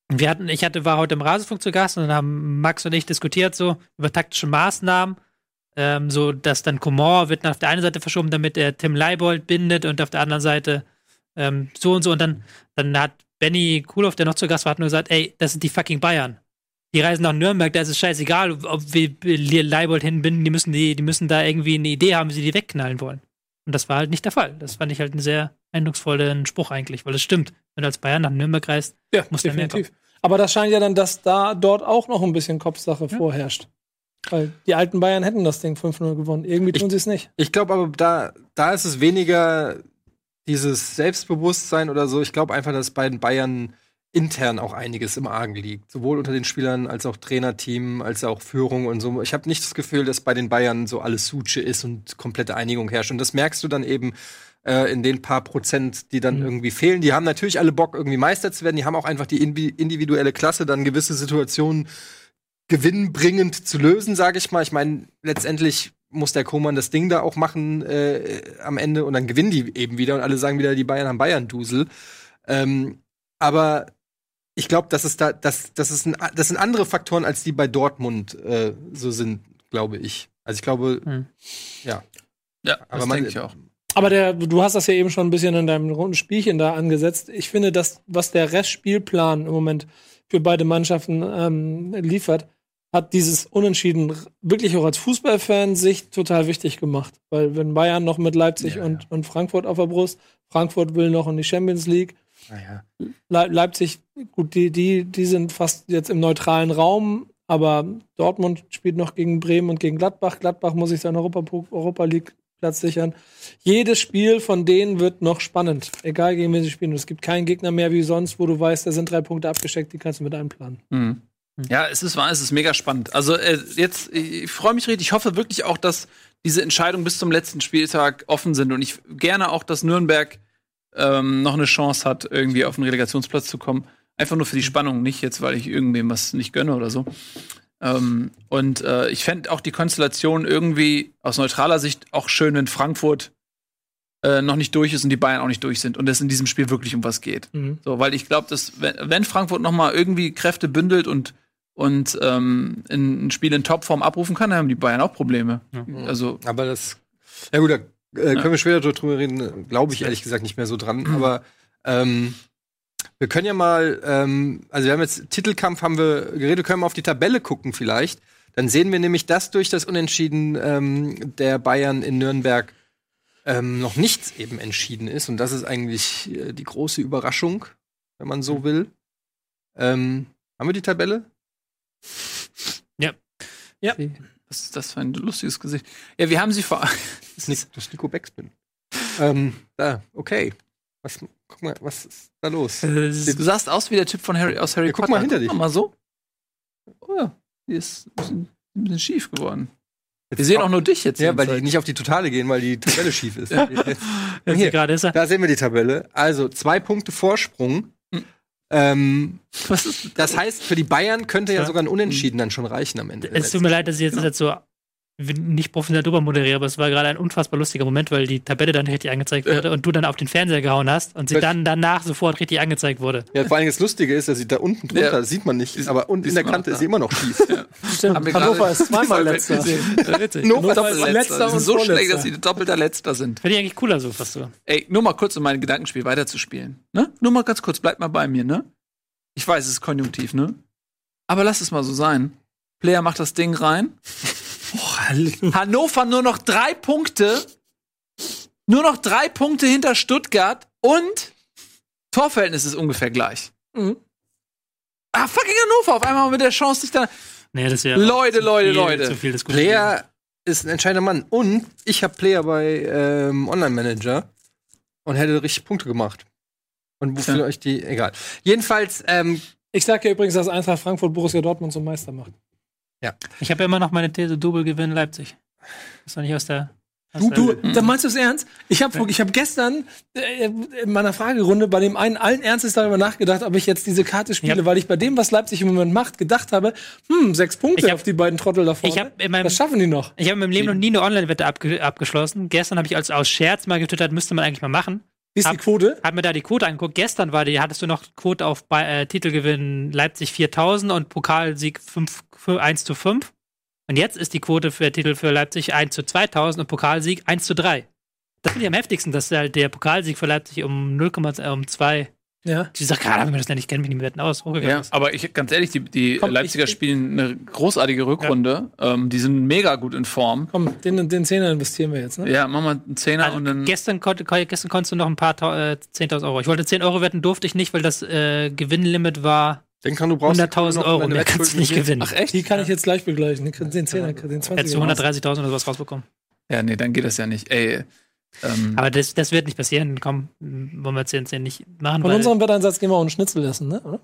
wir hatten, ich hatte, war heute im Rasenfunk zu Gast und dann haben Max und ich diskutiert so über taktische Maßnahmen, ähm, so dass dann Coman wird auf der einen Seite verschoben, damit er Tim Leibold bindet und auf der anderen Seite ähm, so und so und dann, dann hat Benny Kulow, der noch zu Gast war, hat nur gesagt, ey, das sind die fucking Bayern. Die reisen nach Nürnberg, da ist es scheißegal, ob wir Leibold hinbinden, die müssen die, die müssen da irgendwie eine Idee haben, wie sie die wegknallen wollen. Und das war halt nicht der Fall. Das fand ich halt einen sehr eindrucksvollen Spruch eigentlich, weil es stimmt. Wenn du als Bayern nach Nürnberg reist, Ja, muss der mehr definitiv. Aber das scheint ja dann, dass da dort auch noch ein bisschen Kopfsache vorherrscht. Weil die alten Bayern hätten das Ding 5-0 gewonnen. Irgendwie tun sie es nicht. Ich glaube aber, da, da ist es weniger dieses Selbstbewusstsein oder so. Ich glaube einfach, dass bei den Bayern intern auch einiges im Argen liegt. Sowohl unter den Spielern als auch Trainerteam, als auch Führung und so. Ich habe nicht das Gefühl, dass bei den Bayern so alles Suche ist und komplette Einigung herrscht. Und das merkst du dann eben äh, in den paar Prozent, die dann irgendwie fehlen. Die haben natürlich alle Bock, irgendwie Meister zu werden. Die haben auch einfach die individuelle Klasse, dann gewisse Situationen gewinnbringend zu lösen, sage ich mal. Ich meine, letztendlich muss der Koman das Ding da auch machen äh, am Ende und dann gewinnen die eben wieder und alle sagen wieder, die Bayern haben Bayern-Dusel. Ähm, aber ich glaube, dass es da, das, das, ist ein, das sind andere Faktoren, als die bei Dortmund äh, so sind, glaube ich. Also ich glaube, Hm. ja. Ja, Aber das denke ich auch. Aber der, du hast das ja eben schon ein bisschen in deinem runden Spielchen da angesetzt. Ich finde, dass was der Restspielplan im Moment für beide Mannschaften ähm, liefert, hat dieses Unentschieden wirklich auch als Fußballfan sich total wichtig gemacht. Weil wenn Bayern noch mit Leipzig Ja, und, und Frankfurt auf der Brust, Frankfurt will noch in die Champions League, Naja. Le Leipzig, gut, die, die, die sind fast jetzt im neutralen Raum, aber Dortmund spielt noch gegen Bremen und gegen Gladbach. Gladbach muss sich seinen Europa, Europa League Platz sichern. Jedes Spiel von denen wird noch spannend, egal gegen wen sie spielen. Und es gibt keinen Gegner mehr wie sonst, wo du weißt, da sind drei Punkte abgesteckt, die kannst du mit einplanen. Mhm. Ja, es ist wahr, es ist mega spannend. Also äh, jetzt, ich freue mich richtig. Ich hoffe wirklich auch, dass diese Entscheidungen bis zum letzten Spieltag offen sind und ich gerne auch, dass Nürnberg ähm, noch eine Chance hat, irgendwie auf den Relegationsplatz zu kommen. Einfach nur für die Spannung, nicht jetzt, weil ich irgendwem was nicht gönne oder so. Ähm, und äh, ich fände auch die Konstellation irgendwie aus neutraler Sicht auch schön, wenn Frankfurt äh, noch nicht durch ist und die Bayern auch nicht durch sind und es in diesem Spiel wirklich um was geht. Mhm. So, weil ich glaube, dass wenn, wenn Frankfurt noch mal irgendwie Kräfte bündelt und und ähm, in, ein Spiel in Topform abrufen kann, dann haben die Bayern auch Probleme. Also Aber das, ja gut, da äh, können wir später drüber reden. Glaube ich ehrlich gesagt nicht mehr so dran. Aber ähm, wir können ja mal, ähm, also wir haben jetzt Titelkampf, haben wir geredet, wir können mal auf die Tabelle gucken vielleicht. Dann sehen wir nämlich, dass durch das Unentschieden ähm, der Bayern in Nürnberg ähm, noch nichts eben entschieden ist. Und das ist eigentlich äh, die große Überraschung, wenn man so will. Ähm, haben wir die Tabelle? was Was ist das für ein lustiges Gesicht? Ja, wir haben sie vor. Das ist, Nic- das ist Nico Beckspin. ähm, da, okay. Was, guck mal, was ist da los? Du sahst aus wie der Typ von Harry aus Harry Ja, guck Potter. mal hinter dich. Guck mal so. Oh ja, die ist ein bisschen, ein bisschen schief geworden. Wir sehen auch nur dich jetzt. Ja, weil die jedenfalls. nicht auf die Totale gehen, weil die Tabelle schief ist. Jetzt Hier. gerade ist er. Da sehen wir die Tabelle. Also zwei Punkte Vorsprung. Hm. Ähm, Was ist das heißt, für die Bayern könnte ja sogar ein Unentschieden dann schon reichen am Ende. Es tut mir leid, dass ich jetzt, jetzt so nicht professionell drüber moderiere, aber es war gerade ein unfassbar lustiger Moment, weil die Tabelle dann richtig angezeigt wurde und du dann auf den Fernseher gehauen hast und sie dann danach sofort richtig angezeigt wurde. Ja, vor allem das Lustige ist, dass sie da unten drunter, Ja. das sieht man nicht, aber unten in Ist der Kante ist sie immer noch schief. Stimmt. Haben Hannover ist zweimal letzter. Ja, doppelter sie letzter. und so schlecht, dass sie doppelter letzter sind. Finde ich eigentlich cooler so fast so. Ey, nur mal kurz, um mein Gedankenspiel weiterzuspielen. Ne? Nur mal ganz kurz, bleibt mal bei mir, ne? Ich weiß, es ist konjunktiv, ne? Aber lass es mal so sein. Player macht das Ding rein. Hannover nur noch drei Punkte. Nur noch drei Punkte hinter Stuttgart und Torverhältnis ist ungefähr gleich. Mhm. Ah, fucking Hannover, auf einmal mit der Chance, sich da. Nee, das wäre Leute, zu Leute, viel, Leute. Zu viel. Player ist ein entscheidender Mann. Und ich habe Player bei ähm, Online-Manager und hätte richtig Punkte gemacht. Und wofür Ja. euch die. Egal. Jedenfalls, ähm, Ich sage ja übrigens, dass Eintracht Frankfurt Borussia Dortmund zum Meister macht. Ich habe ja immer noch meine These, Double Gewinn Leipzig. ist doch nicht aus der. Du, du, da meinst du es ernst? Ich habe ich hab gestern äh, in meiner Fragerunde bei dem einen allen Ernstes darüber nachgedacht, ob ich jetzt diese Karte spiele, Ja. weil ich bei dem, was Leipzig im Moment macht, gedacht habe, hm, sechs Punkte hab- auf die beiden Trottel da vorne. Ich hab in meinem- das schaffen die noch. Ich habe in meinem Leben noch nie eine Online-Wette abge abgeschlossen. Gestern habe ich als aus Scherz mal getwittert, müsste man eigentlich mal machen. Wie ist die Hab- Quote? Hab mir da die Quote angeguckt. Gestern war die, hattest du noch Quote auf bei, äh, Titelgewinn Leipzig 4000 und Pokalsieg 5, für 1 zu 5. Und jetzt ist die Quote für Titel für Leipzig 1 zu 2000 und Pokalsieg 1 zu 3. Das finde ich am heftigsten, dass halt der Pokalsieg für Leipzig um 0,2. Ja. Die sagt gerade, wenn wir das nicht kennen, nicht mehr Wetten aus. hochgegangen Ja, aber ich ganz ehrlich, die, die Komm, Leipziger ich- spielen eine großartige Rückrunde. Ähm, die sind mega gut in Form. Komm, den, den Zehner investieren wir jetzt, ne? Ja, machen wir einen Zehner Also und dann. gestern, konnte, gestern konntest du noch ein paar äh, 10.000 Euro. Ich wollte 10 Euro wetten, durfte ich nicht, weil das äh, Gewinnlimit war denk dran, du brauchst 100.000 noch Euro. Mehr kannst du nicht gewinnen. Ach echt? Die kann ich jetzt gleich begleichen. Den, den Zehner, den 20 Hättest du 130.000 oder sowas rausbekommen. Ja, nee, dann geht das ja nicht. Ey. Ähm, Aber das, das wird nicht passieren. Komm, wollen wir 10, 10 nicht machen. Von weil unserem Wetteinsatz gehen wir auch einen Schnitzel essen, ne? Oder?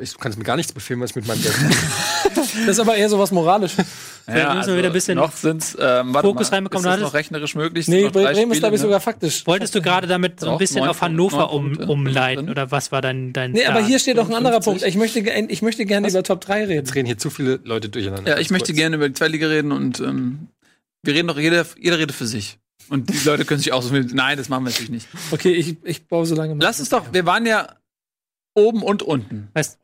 Ich kann es mir gar nichts befehlen, was ich mit meinem Geld Das ist aber eher sowas Moralisches. ja, müssen wir wieder ein bisschen noch sind's, ähm, Fokus mal, reinbekommen. Ist das noch rechnerisch möglich? Nee, Bremen ist, glaube ich, Spiele, sogar faktisch. Wolltest du gerade damit so ein bisschen auf Hannover um, umleiten? Oder was war dein, dein Nee, aber hier steht auch ein anderer 55. Punkt. Ich möchte, ich möchte gerne über Top 3 reden. Jetzt reden hier zu viele Leute durcheinander. Ja, ich möchte kurz. gerne über die Zweitliga reden und ähm, wir reden doch, jeder, jeder redet für sich. Und die Leute können sich aussuchen. Nein, das machen wir natürlich nicht. Okay, ich, ich baue so lange. Lass uns doch, wir waren ja oben und unten. Weißt,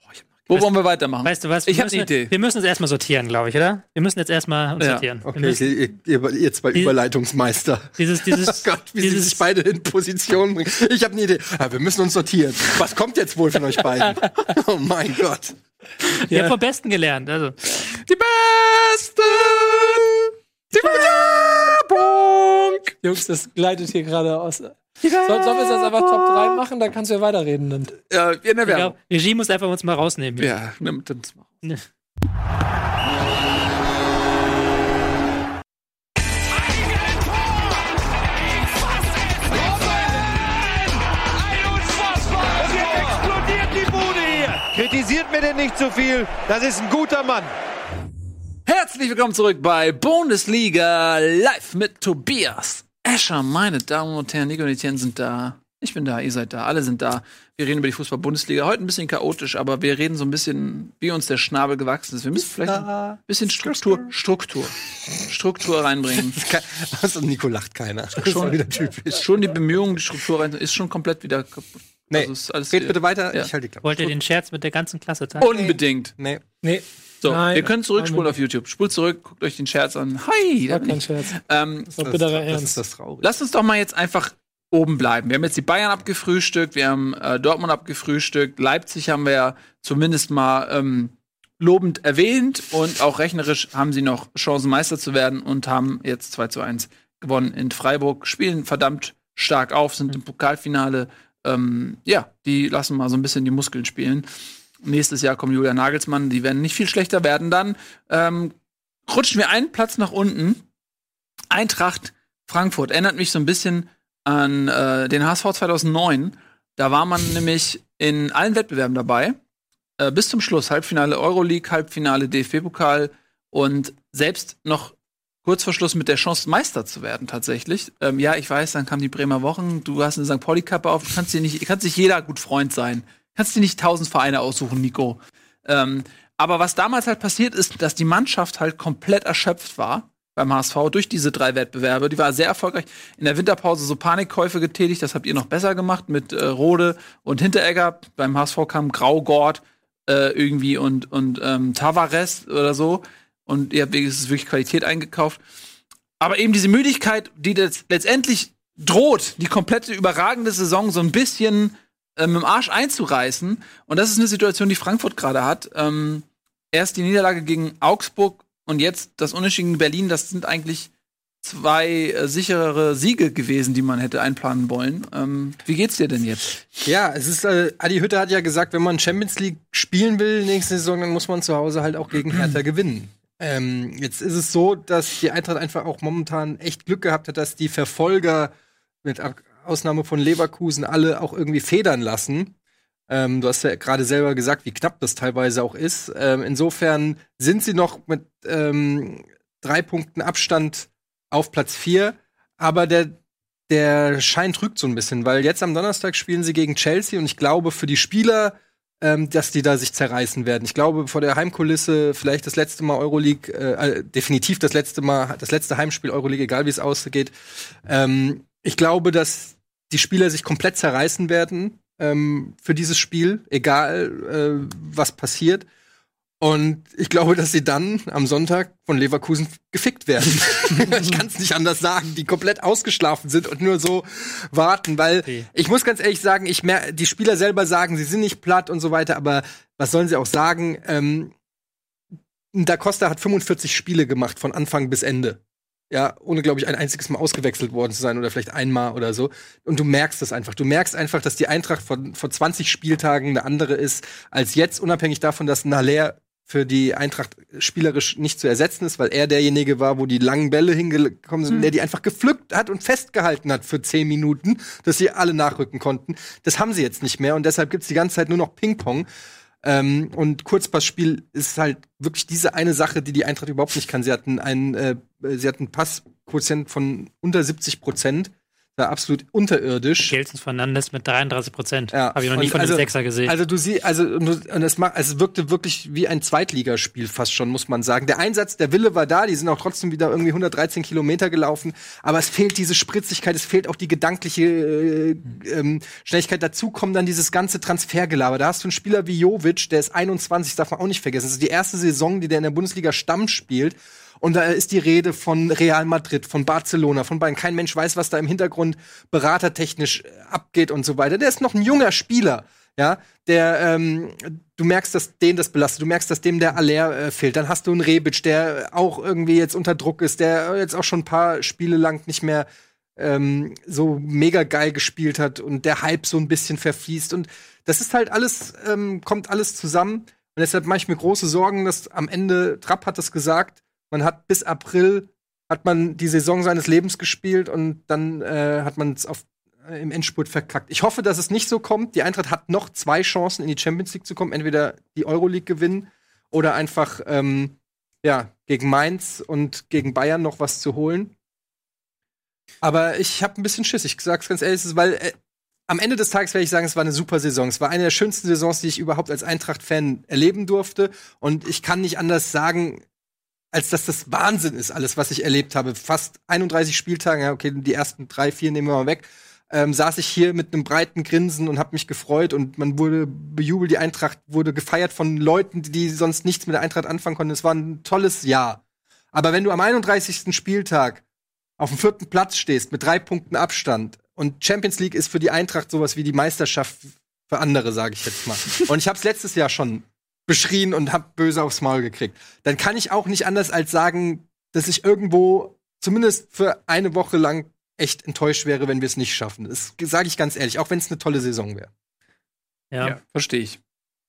Wo Weißt- wollen wir weitermachen? weißt du was? Ich Wir hab eine Idee. Wir müssen uns erstmal sortieren, glaube ich, oder? Wir müssen jetzt erstmal uns Ja, sortieren. Okay, müssen ihr, ihr, ihr zwei Die- Überleitungsmeister. dieses, dieses, Oh Gott, wie sie dieses, sich beide in Position bringen. Ich habe eine Idee. Ah, wir müssen uns sortieren. Was kommt jetzt wohl von euch beiden? Oh mein Gott. Wir haben vom Besten gelernt. Also, Die Besten! Die Besten! Jungs, das gleitet hier gerade aus. Soll, sollen wir es jetzt einfach Top 3 machen? Dann kannst du ja weiterreden. Dann. Ja, in der Werbung. glaub, Regie muss einfach uns mal rausnehmen. Ja, nimmt uns mal. Und jetzt explodiert die Bude hier. Kritisiert mir denn nicht zu viel. Das ist ein guter Mann. Herzlich willkommen zurück bei Bundesliga live mit Tobias Escher. Meine Damen und Herren, Nico und Etienne sind da. Ich bin da, ihr seid da, alle sind da. Wir reden über die Fußball-Bundesliga. Heute ein bisschen chaotisch, aber wir reden so ein bisschen, wie uns der Schnabel gewachsen ist. Wir müssen vielleicht ein bisschen Struktur, Struktur, Struktur reinbringen. Also Nico lacht keiner. Schon- wieder typisch. Schon die Bemühungen, die Struktur rein, ist schon komplett wieder kaputt. Nee, Also ist alles red bitte weiter. Ja. Ich halte die Klappe. Wollt ihr den Scherz mit der ganzen Klasse teilen? Unbedingt. Nee. Nee, So, Nein, ihr könnt zurückspulen nein, auf YouTube. Spult zurück, guckt euch den Scherz an. Hi! war da bin kein ich. Scherz. Ähm, Das war Das, bitterer das ist Ernst. das Traurige. Lasst uns doch mal jetzt einfach oben bleiben. Wir haben jetzt die Bayern abgefrühstückt, wir haben äh, Dortmund abgefrühstückt, Leipzig haben wir ja zumindest mal ähm, lobend erwähnt und auch rechnerisch haben sie noch Chancen, Meister zu werden und haben jetzt 2 zu 1 gewonnen in Freiburg, spielen verdammt stark auf, sind im Pokalfinale. Ähm, ja, die lassen mal so ein bisschen die Muskeln spielen. Nächstes Jahr kommt Julia Nagelsmann, die werden nicht viel schlechter werden dann. Ähm, rutschen wir einen Platz nach unten. Eintracht Frankfurt erinnert mich so ein bisschen an äh, den HSV 2009. Da war man nämlich in allen Wettbewerben dabei. Äh, bis zum Schluss. Halbfinale Euroleague, Halbfinale DFB-Pokal und selbst noch kurz vor Schluss mit der Chance, Meister zu werden, tatsächlich. Ähm, ja, ich weiß, dann kam die Bremer Wochen, du hast eine St. Pauli-Kappe auf, kannst dir nicht, kannst nicht jeder gut Freund sein. Kannst dir nicht tausend Vereine aussuchen, Nico. Ähm, aber was damals halt passiert ist, dass die Mannschaft halt komplett erschöpft war beim HSV durch diese drei Wettbewerbe. Die war sehr erfolgreich. In der Winterpause so Panikkäufe getätigt. Das habt ihr noch besser gemacht mit äh, Rode und Hinteregger. Beim HSV kam Graugord äh, irgendwie und, und ähm, Tavares oder so. Und ihr habt wirklich Qualität eingekauft. Aber eben diese Müdigkeit, die das letztendlich droht, die komplette überragende Saison so ein bisschen ähm, im Arsch einzureißen. Und das ist eine Situation, die Frankfurt gerade hat. Ähm, erst die Niederlage gegen Augsburg und jetzt das Unentschieden in Berlin, das sind eigentlich zwei äh, sicherere Siege gewesen, die man hätte einplanen wollen. Ähm, wie geht's dir denn jetzt? Ja, es ist, äh, Adi Hütte hat ja gesagt, wenn man Champions League spielen will nächste Saison, dann muss man zu Hause halt auch gegen Hertha gewinnen. Ähm, jetzt ist es so, dass die Eintracht einfach auch momentan echt Glück gehabt hat, dass die Verfolger mit Ausnahme von Leverkusen alle auch irgendwie federn lassen. Ähm, du hast ja gerade selber gesagt, wie knapp das teilweise auch ist. Ähm, insofern sind sie noch mit ähm, drei Punkten Abstand auf Platz vier, aber der, der Schein trügt so ein bisschen, weil jetzt am Donnerstag spielen sie gegen Chelsea und ich glaube, für die Spieler ähm, dass die da sich zerreißen werden. Ich glaube, vor der Heimkulisse vielleicht das letzte Mal Euroleague, äh, äh, definitiv das letzte Mal, das letzte Heimspiel Euroleague, egal wie es ausgeht. Ähm, ich glaube, dass die Spieler sich komplett zerreißen werden ähm, für dieses Spiel, egal äh, was passiert. Und ich glaube, dass sie dann am Sonntag von Leverkusen gefickt werden. ich kann es nicht anders sagen, die komplett ausgeschlafen sind und nur so warten, weil okay. ich muss ganz ehrlich sagen, ich mer die Spieler selber sagen, sie sind nicht platt und so weiter, aber was sollen sie auch sagen? Ähm, Da Costa hat 45 Spiele gemacht von Anfang bis Ende. Ja, ohne, glaube ich, ein einziges Mal ausgewechselt worden zu sein oder vielleicht einmal oder so. Und du merkst das einfach. Du merkst einfach, dass die Eintracht von, vor 20 Spieltagen eine andere ist als jetzt, unabhängig davon, dass Naler für die Eintracht spielerisch nicht zu ersetzen ist, weil er derjenige war, wo die langen Bälle hingekommen sind, mhm. der die einfach gepflückt hat und festgehalten hat für zehn Minuten, dass sie alle nachrücken konnten. Das haben sie jetzt nicht mehr und deshalb gibt's die ganze Zeit nur noch Ping-Pong. Ähm, und Kurzpassspiel ist halt wirklich diese eine Sache, die die Eintracht überhaupt nicht kann. Sie hatten einen, äh, sie hatten Passquotient von unter 70 Prozent war absolut unterirdisch. Gelson Fernandes mit 33 Prozent. Ja. Habe ich noch nie von also, einem Sechser gesehen. Also du siehst, also und es macht, es wirkte wirklich wie ein Zweitligaspiel fast schon, muss man sagen. Der Einsatz, der Wille war da, die sind auch trotzdem wieder irgendwie 113 Kilometer gelaufen, aber es fehlt diese Spritzigkeit, es fehlt auch die gedankliche äh, ähm, Schnelligkeit. Dazu kommt dann dieses ganze Transfergelaber. Da hast du einen Spieler wie Jovic, der ist 21, darf man auch nicht vergessen. Das ist die erste Saison, die der in der Bundesliga Stamm spielt. Und da ist die Rede von Real Madrid, von Barcelona, von Bayern. Kein Mensch weiß, was da im Hintergrund beratertechnisch äh, abgeht und so weiter. Der ist noch ein junger Spieler, ja, der, ähm, du merkst, dass den das belastet, du merkst, dass dem der Aller äh, fehlt. Dann hast du einen Rebic, der auch irgendwie jetzt unter Druck ist, der jetzt auch schon ein paar Spiele lang nicht mehr ähm, so mega geil gespielt hat und der Hype so ein bisschen verfließt. Und das ist halt alles, ähm, kommt alles zusammen. Und deshalb mache ich mir große Sorgen, dass am Ende, Trapp hat das gesagt, man hat bis April hat man die Saison seines Lebens gespielt und dann äh, hat man es äh, im Endspurt verkackt. Ich hoffe, dass es nicht so kommt. Die Eintracht hat noch zwei Chancen, in die Champions League zu kommen. Entweder die Euroleague gewinnen oder einfach ähm, ja, gegen Mainz und gegen Bayern noch was zu holen. Aber ich habe ein bisschen Schiss. Ich sag's ganz ehrlich, weil äh, am Ende des Tages werde ich sagen, es war eine super Saison. Es war eine der schönsten Saisons, die ich überhaupt als Eintracht-Fan erleben durfte. Und ich kann nicht anders sagen, als dass das Wahnsinn ist, alles, was ich erlebt habe. Fast 31 Spieltage, ja, okay, die ersten drei, vier nehmen wir mal weg. Ähm, saß ich hier mit einem breiten Grinsen und habe mich gefreut und man wurde bejubelt, die Eintracht wurde gefeiert von Leuten, die sonst nichts mit der Eintracht anfangen konnten. Es war ein tolles Jahr. Aber wenn du am 31. Spieltag auf dem vierten Platz stehst mit drei Punkten Abstand und Champions League ist für die Eintracht sowas wie die Meisterschaft für andere, sage ich jetzt mal. Und ich habe es letztes Jahr schon beschrien und hab böse aufs Maul gekriegt. Dann kann ich auch nicht anders als sagen, dass ich irgendwo zumindest für eine Woche lang echt enttäuscht wäre, wenn wir es nicht schaffen. Das sage ich ganz ehrlich, auch wenn es eine tolle Saison wäre. Ja, ja verstehe ich.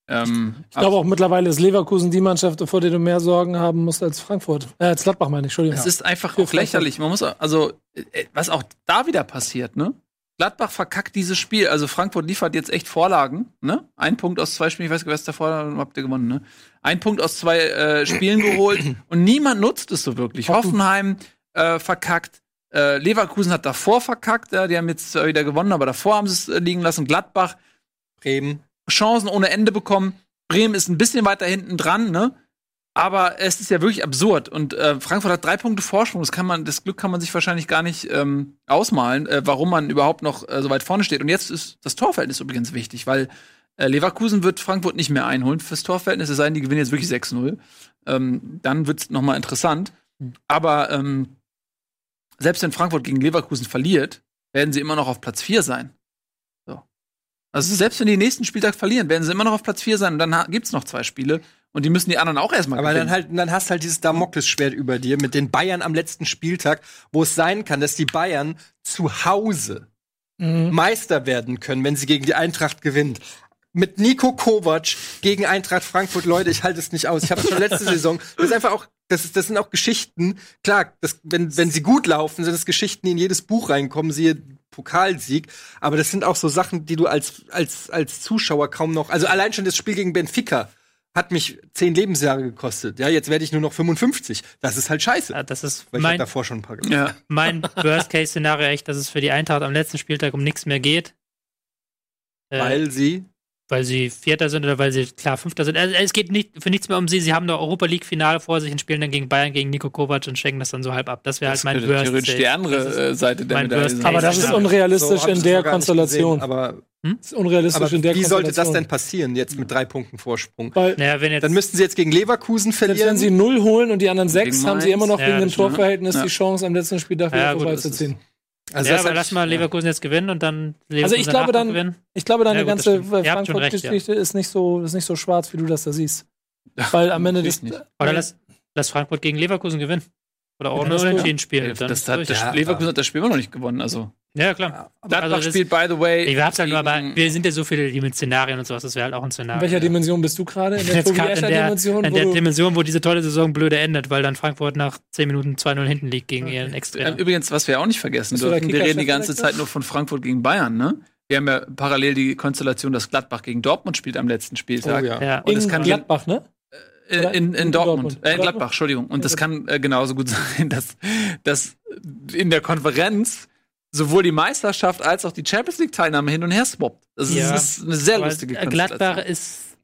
Ähm, Ich glaube auch mittlerweile ist Leverkusen die Mannschaft, vor der du mehr Sorgen haben musst als Frankfurt. Äh, als Gladbach meine ich, Entschuldigung. Es ist einfach auch lächerlich. Man muss, auch- also, äh, was auch da wieder passiert, ne? Gladbach verkackt dieses Spiel. Also Frankfurt liefert jetzt echt Vorlagen, ne? Ein Punkt aus zwei Spielen, ich weiß gar nicht, was davor habt ihr gewonnen, ne? Ein Punkt aus zwei äh, Spielen geholt und niemand nutzt es so wirklich. Hoffenheim äh, verkackt. Äh, Leverkusen hat davor verkackt, ja, die haben jetzt wieder gewonnen, aber davor haben sie es äh, liegen lassen. Gladbach Bremen. Chancen ohne Ende bekommen. Bremen ist ein bisschen weiter hinten dran, ne? Aber es ist ja wirklich absurd. Und äh, Frankfurt hat drei Punkte Vorsprung. Das, kann man, das Glück kann man sich wahrscheinlich gar nicht ähm, ausmalen, äh, warum man überhaupt noch äh, so weit vorne steht. Und jetzt ist das Torverhältnis übrigens wichtig, weil äh, Leverkusen wird Frankfurt nicht mehr einholen fürs Torverhältnis, es sei denn, die gewinnen jetzt wirklich 6-0. Ähm, dann wird es nochmal interessant. Aber ähm, selbst wenn Frankfurt gegen Leverkusen verliert, werden sie immer noch auf Platz 4 sein. So. Also selbst wenn die nächsten Spieltag verlieren, werden sie immer noch auf Platz 4 sein und dann ha- gibt's noch zwei Spiele und die müssen die anderen auch erstmal Aber dann halt, dann hast halt dieses Damoklesschwert über dir mit den Bayern am letzten Spieltag, wo es sein kann, dass die Bayern zu Hause Mhm. Meister werden können, wenn sie gegen die Eintracht gewinnt. Mit Nico Kovac gegen Eintracht Frankfurt, Leute, ich halte es nicht aus. Ich habe es schon letzte Saison. Das ist einfach auch, das, ist, das sind auch Geschichten. Klar, das, wenn, wenn sie gut laufen, sind es Geschichten, die in jedes Buch reinkommen, siehe Pokalsieg. Aber das sind auch so Sachen, die du als, als, als Zuschauer kaum noch. Also allein schon das Spiel gegen Benfica hat mich zehn Lebensjahre gekostet. Ja, jetzt werde ich nur noch 55. Das ist halt scheiße. Ja, das ist Weil ich mein, davor schon ein paar gemacht. ja. mein Worst-Case-Szenario echt, dass es für die Eintracht am letzten Spieltag um nichts mehr geht. Äh, Weil sie weil sie Vierter sind oder weil sie klar Fünfter sind. Also, es geht nicht für nichts mehr um sie. Sie haben noch Europa League-Finale vor sich und spielen dann gegen Bayern, gegen Nico Kovac und schenken das dann so halb ab. Das wäre halt mein könnte Worst. theoretisch die Case. andere äh, Seite der Medaille. Aber das ist unrealistisch ich in der Konstellation. gesehen, aber Das ist unrealistisch aber in der wie sollte das denn passieren, jetzt mit drei Punkten Vorsprung? Weil Naja, wenn jetzt, Dann müssten sie jetzt gegen Leverkusen selbst wenn verlieren. sie null holen und die anderen sechs, Gegen haben sie immer noch Ja, dem das stimmt. Torverhältnis Ja. die Chance, am letzten Spieltag wieder Ja, vorbeizuziehen. also ja, aber lass mal Leverkusen jetzt gewinnen und dann Leverkusen Also ich glaube dann- gewinnen. Ich glaube, deine Ja, gut, ganze Frankfurt-Geschichte ist, nicht so, ist nicht so schwarz, wie du das da siehst. Weil am Ende des. Oder lass, lass Frankfurt gegen Leverkusen gewinnen. Oder auch nur das unentschieden spielen. Dann das hat, Leverkusen hat das Spiel immer noch nicht gewonnen. Also ja, klar. Gladbach Also das- spielt by the way. Ich hab's halt nur, aber wir sind ja so viele die mit Szenarien und sowas, das wäre halt auch ein Szenario. In welcher Dimension bist du gerade? In der Jetzt Tobi in der, Escher-Dimension? in wo der Dimension, wo diese tolle Saison blöde endet, weil dann Frankfurt nach 10 Minuten 2-0 hinten liegt gegen ihren Extrem. Übrigens, was wir auch nicht vergessen dürfen, wir reden die ganze? Zeit nur von Frankfurt gegen Bayern, ne? Wir haben ja parallel die Konstellation, dass Gladbach gegen Dortmund spielt am letzten Spieltag. Oh ja. ja. Und es in kann Gladbach, ne? Äh, in, in, In Dortmund, Dortmund. Äh, in? Gladbach, Entschuldigung. Und das kann äh, genauso gut sein, dass, dass in der Konferenz sowohl die Meisterschaft als auch die Champions League-Teilnahme hin und her swappt. Das ist, Ja. ist eine sehr lustige Gladbach ist,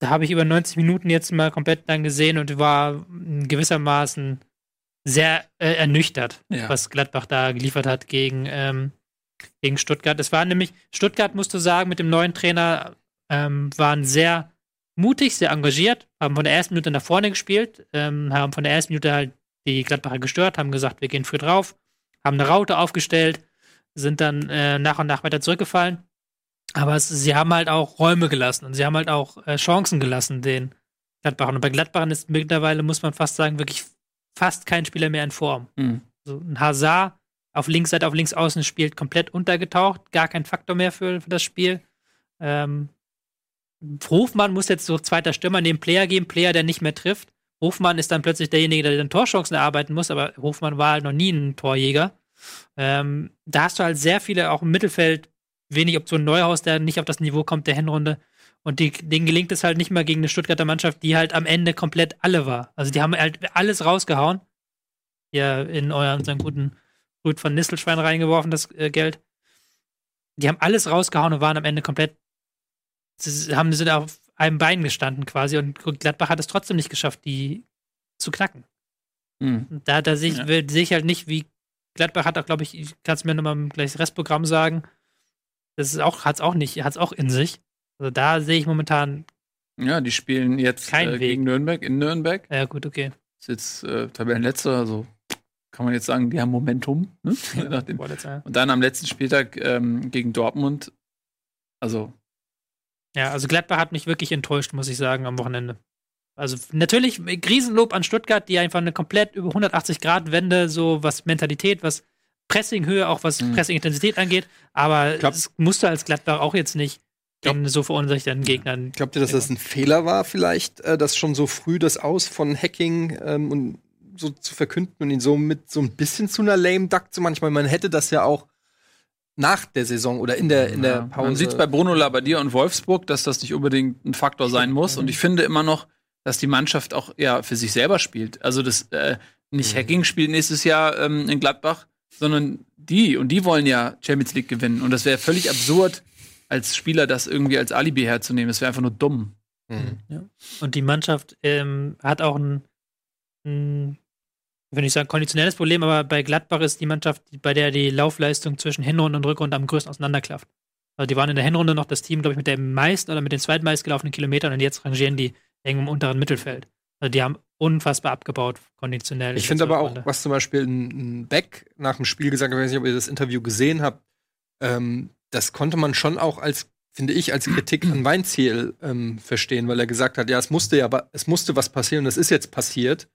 da habe ich über 90 Minuten jetzt mal komplett dann gesehen und war gewissermaßen sehr äh, ernüchtert, Ja. was Gladbach da geliefert hat gegen, ähm, gegen Stuttgart. Es war nämlich, Stuttgart musst du sagen, mit dem neuen Trainer ähm, waren sehr mutig, sehr engagiert, haben von der ersten Minute nach vorne gespielt, ähm, haben von der ersten Minute halt die Gladbacher gestört, haben gesagt, wir gehen früh drauf, haben eine Raute aufgestellt, sind dann äh, nach und nach weiter zurückgefallen. Aber es, sie haben halt auch Räume gelassen und sie haben halt auch äh, Chancen gelassen, den Gladbachern. Und bei Gladbachern ist mittlerweile, muss man fast sagen, wirklich fast kein Spieler mehr in Form. Mhm. So ein Hazard auf Linksseite, auf Linksaußen spielt komplett untergetaucht, gar kein Faktor mehr für, für das Spiel. Ähm, Hofmann muss jetzt so zweiter Stürmer neben Player geben, Player, der nicht mehr trifft. Hofmann ist dann plötzlich derjenige, der dann Torchancen erarbeiten muss, aber Hofmann war halt noch nie ein Torjäger. Ähm, da hast du halt sehr viele, auch im Mittelfeld, wenig Optionen. Neuhaus, der nicht auf das Niveau kommt der Hinrunde. Und die, denen gelingt es halt nicht mal gegen eine Stuttgarter Mannschaft, die halt am Ende komplett alle war. Also die haben halt alles rausgehauen. Hier in euren guten Brut von Nistelschwein reingeworfen, das äh, Geld. Die haben alles rausgehauen und waren am Ende komplett, sie haben sind auf einem Bein gestanden quasi und Gladbach hat es trotzdem nicht geschafft, die zu knacken. Mhm. Da, da sehe ich, Ja. sehe ich halt nicht, wie Gladbach hat auch, glaube ich, ich kann es mir nochmal gleich das Restprogramm sagen. Das ist auch, hat es auch nicht, hat es auch in sich. Also da sehe ich momentan, Ja, die spielen jetzt äh, gegen Nürnberg in Nürnberg. ja gut, okay. Ist jetzt äh, Tabellenletzter, also kann man jetzt sagen, die haben Momentum. Ne? Vorletzter. Und dann am letzten Spieltag ähm, gegen Dortmund. Also, Ja, also Gladbach hat mich wirklich enttäuscht, muss ich sagen, am Wochenende. Also natürlich Riesenlob an Stuttgart, die einfach eine komplett über 180 Grad Wende, so was Mentalität, was Pressinghöhe, auch was Mhm. Pressingintensität angeht. Aber glaub- es musste als Gladbach auch jetzt nicht gegen so verunsicherten Gegnern. Glaubt ihr, dass das ein Fehler war, vielleicht, äh, das schon so früh das Aus von Hacking ähm, und so zu verkünden und ihn so mit so ein bisschen zu einer lame Duck zu manchmal. Man hätte das ja auch nach der Saison oder in der, in der Pause. Man sieht bei Bruno Labbadia und Wolfsburg, dass das nicht unbedingt ein Faktor sein muss. Und ich finde immer noch, dass die Mannschaft auch ja für sich selber spielt. Also das äh, nicht Mhm. Hacking spielt nächstes Jahr ähm, in Gladbach, sondern die und die wollen ja Champions League gewinnen. Und das wäre völlig absurd, als Spieler das irgendwie als Alibi herzunehmen. Das wäre einfach nur dumm. Mhm. Und die Mannschaft ähm, hat auch ein, ein, ich will nicht sagen konditionelles Problem, aber bei Gladbach ist die Mannschaft, bei der die Laufleistung zwischen Hinrunde und Rückrunde am größten auseinanderklafft. Also die waren in der Hinrunde noch das Team, glaube ich, mit den meisten oder mit den zweitmeist gelaufenen Kilometern und jetzt rangieren die irgendwo im unteren Mittelfeld. Also die haben unfassbar abgebaut, konditionell. Ich finde aber auch, was zum Beispiel ein, Beck nach dem Spiel gesagt hat, ich weiß nicht, ob ihr das Interview gesehen habt, ähm, das konnte man schon auch als, finde ich, als Kritik an Weinziel ähm, verstehen, weil er gesagt hat, ja, es musste ja, aber es musste was passieren und es ist jetzt passiert,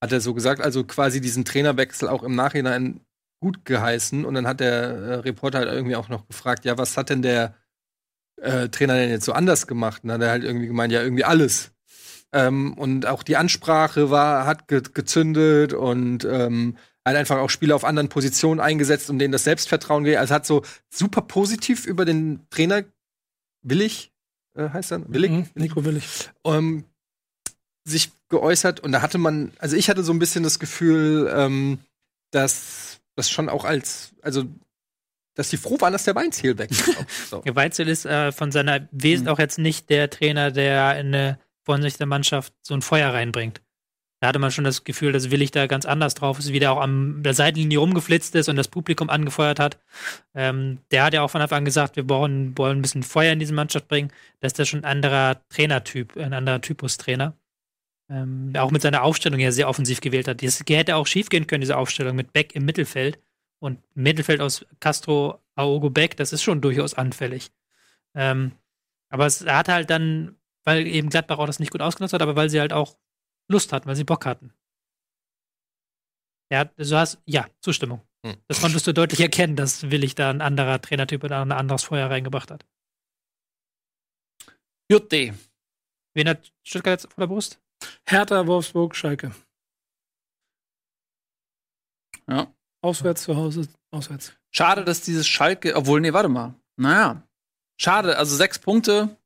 hat er so gesagt, also quasi diesen Trainerwechsel auch im Nachhinein gut geheißen und dann hat der äh, Reporter halt irgendwie auch noch gefragt, ja, was hat denn der äh, Trainer denn jetzt so anders gemacht? Und dann hat er halt irgendwie gemeint, ja, irgendwie alles. Ähm, und auch die Ansprache war, hat ge gezündet und ähm, hat einfach auch Spieler auf anderen Positionen eingesetzt und denen das Selbstvertrauen gegeben. Also hat so super positiv über den Trainer Willig, äh, heißt er? Willig? Mhm, Nico Willig. ähm, sich geäußert und da hatte man, also ich hatte so ein bisschen das Gefühl, ähm, dass das schon auch als, also dass die froh waren, dass der Weinziel weg ist. so. Ja, Weitzel ist äh, von seiner Wesen Mhm. auch jetzt nicht der Trainer, der in eine vorsichtige Mannschaft so ein Feuer reinbringt. Da hatte man schon das Gefühl, dass Willig da ganz anders drauf ist, wie der auch an der Seitenlinie rumgeflitzt ist und das Publikum angefeuert hat. Ähm, der hat ja auch von Anfang an gesagt, wir brauchen, wollen ein bisschen Feuer in diese Mannschaft bringen. Das ist ja schon ein anderer Trainertyp, ein anderer Typus Trainer. Ähm, der auch mit seiner Aufstellung ja sehr offensiv gewählt hat. Das hätte auch schief gehen können, diese Aufstellung mit Beck im Mittelfeld und Mittelfeld aus Castro, Aogo Beck, das ist schon durchaus anfällig. Ähm, aber es er hat halt dann, weil eben Gladbach auch das nicht gut ausgenutzt hat, aber weil sie halt auch Lust hatten, weil sie Bock hatten. Ja, du hast, ja, Zustimmung. Hm. Das konntest du deutlich erkennen, dass Willig da ein anderer Trainertyp oder ein anderes Feuer reingebracht hat. Jutte. Wen hat Stuttgart jetzt vor der Brust? Hertha, Wolfsburg, Schalke. Ja. Auswärts zu Hause, auswärts. Schade, dass dieses Schalke, obwohl, nee, warte mal. Naja. Schade, also sechs Punkte.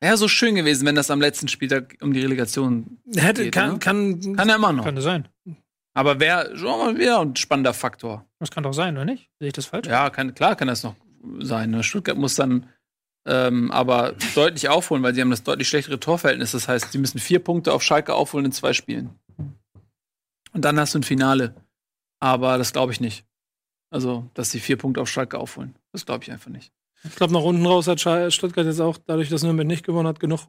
Wäre so schön gewesen, wenn das am letzten Spieltag um die Relegation Hätte, Geht, kann, ne? kann, kann ja immer noch. Könnte sein. Aber wäre schon mal wieder ein spannender Faktor. Das kann doch sein, oder nicht? Sehe ich das falsch? Ja, kann, klar kann das noch sein. Ne? Stuttgart muss dann ähm, aber deutlich aufholen, weil sie haben das deutlich schlechtere Torverhältnis. Das heißt, sie müssen vier Punkte auf Schalke aufholen in zwei Spielen. Und dann hast du ein Finale. Aber das glaube ich nicht. Also, dass sie vier Punkte auf Schalke aufholen. Das glaube ich einfach nicht. Ich glaube, nach unten raus hat Stuttgart jetzt auch, dadurch, dass Nürnberg nicht gewonnen hat, genug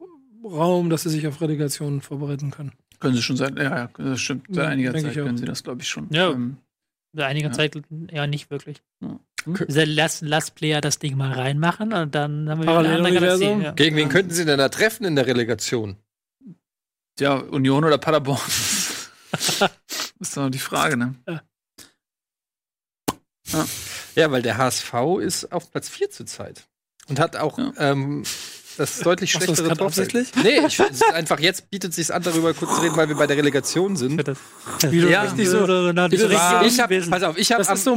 Raum, dass sie sich auf Relegation vorbereiten können. Können sie schon seit, ja, ja, das stimmt. Seit einiger Zeit auch. können sie das, glaube ich, schon. Ja. Ähm, Seit einiger Ja. Zeit eher nicht wirklich. Ja. Dieser Lass, lass Player das Ding mal reinmachen und dann haben wir wieder Paralleluniversum? eine andere Galaxie. Ja. Gegen wen könnten sie denn da treffen in der Relegation? ja, Union oder Paderborn? das ist doch die Frage, ne? Ja, weil der HSV ist auf Platz 4 zurzeit. Und hat auch Ja. ähm, das deutlich Machst das schlechtere absichtlich? Nee, ich, es ist einfach jetzt bietet sich an, darüber kurz zu reden, weil wir bei der Relegation sind. Das, Wie du Ja. richtig so. du so das- Ich hab, pass auf, ich habe Das ist so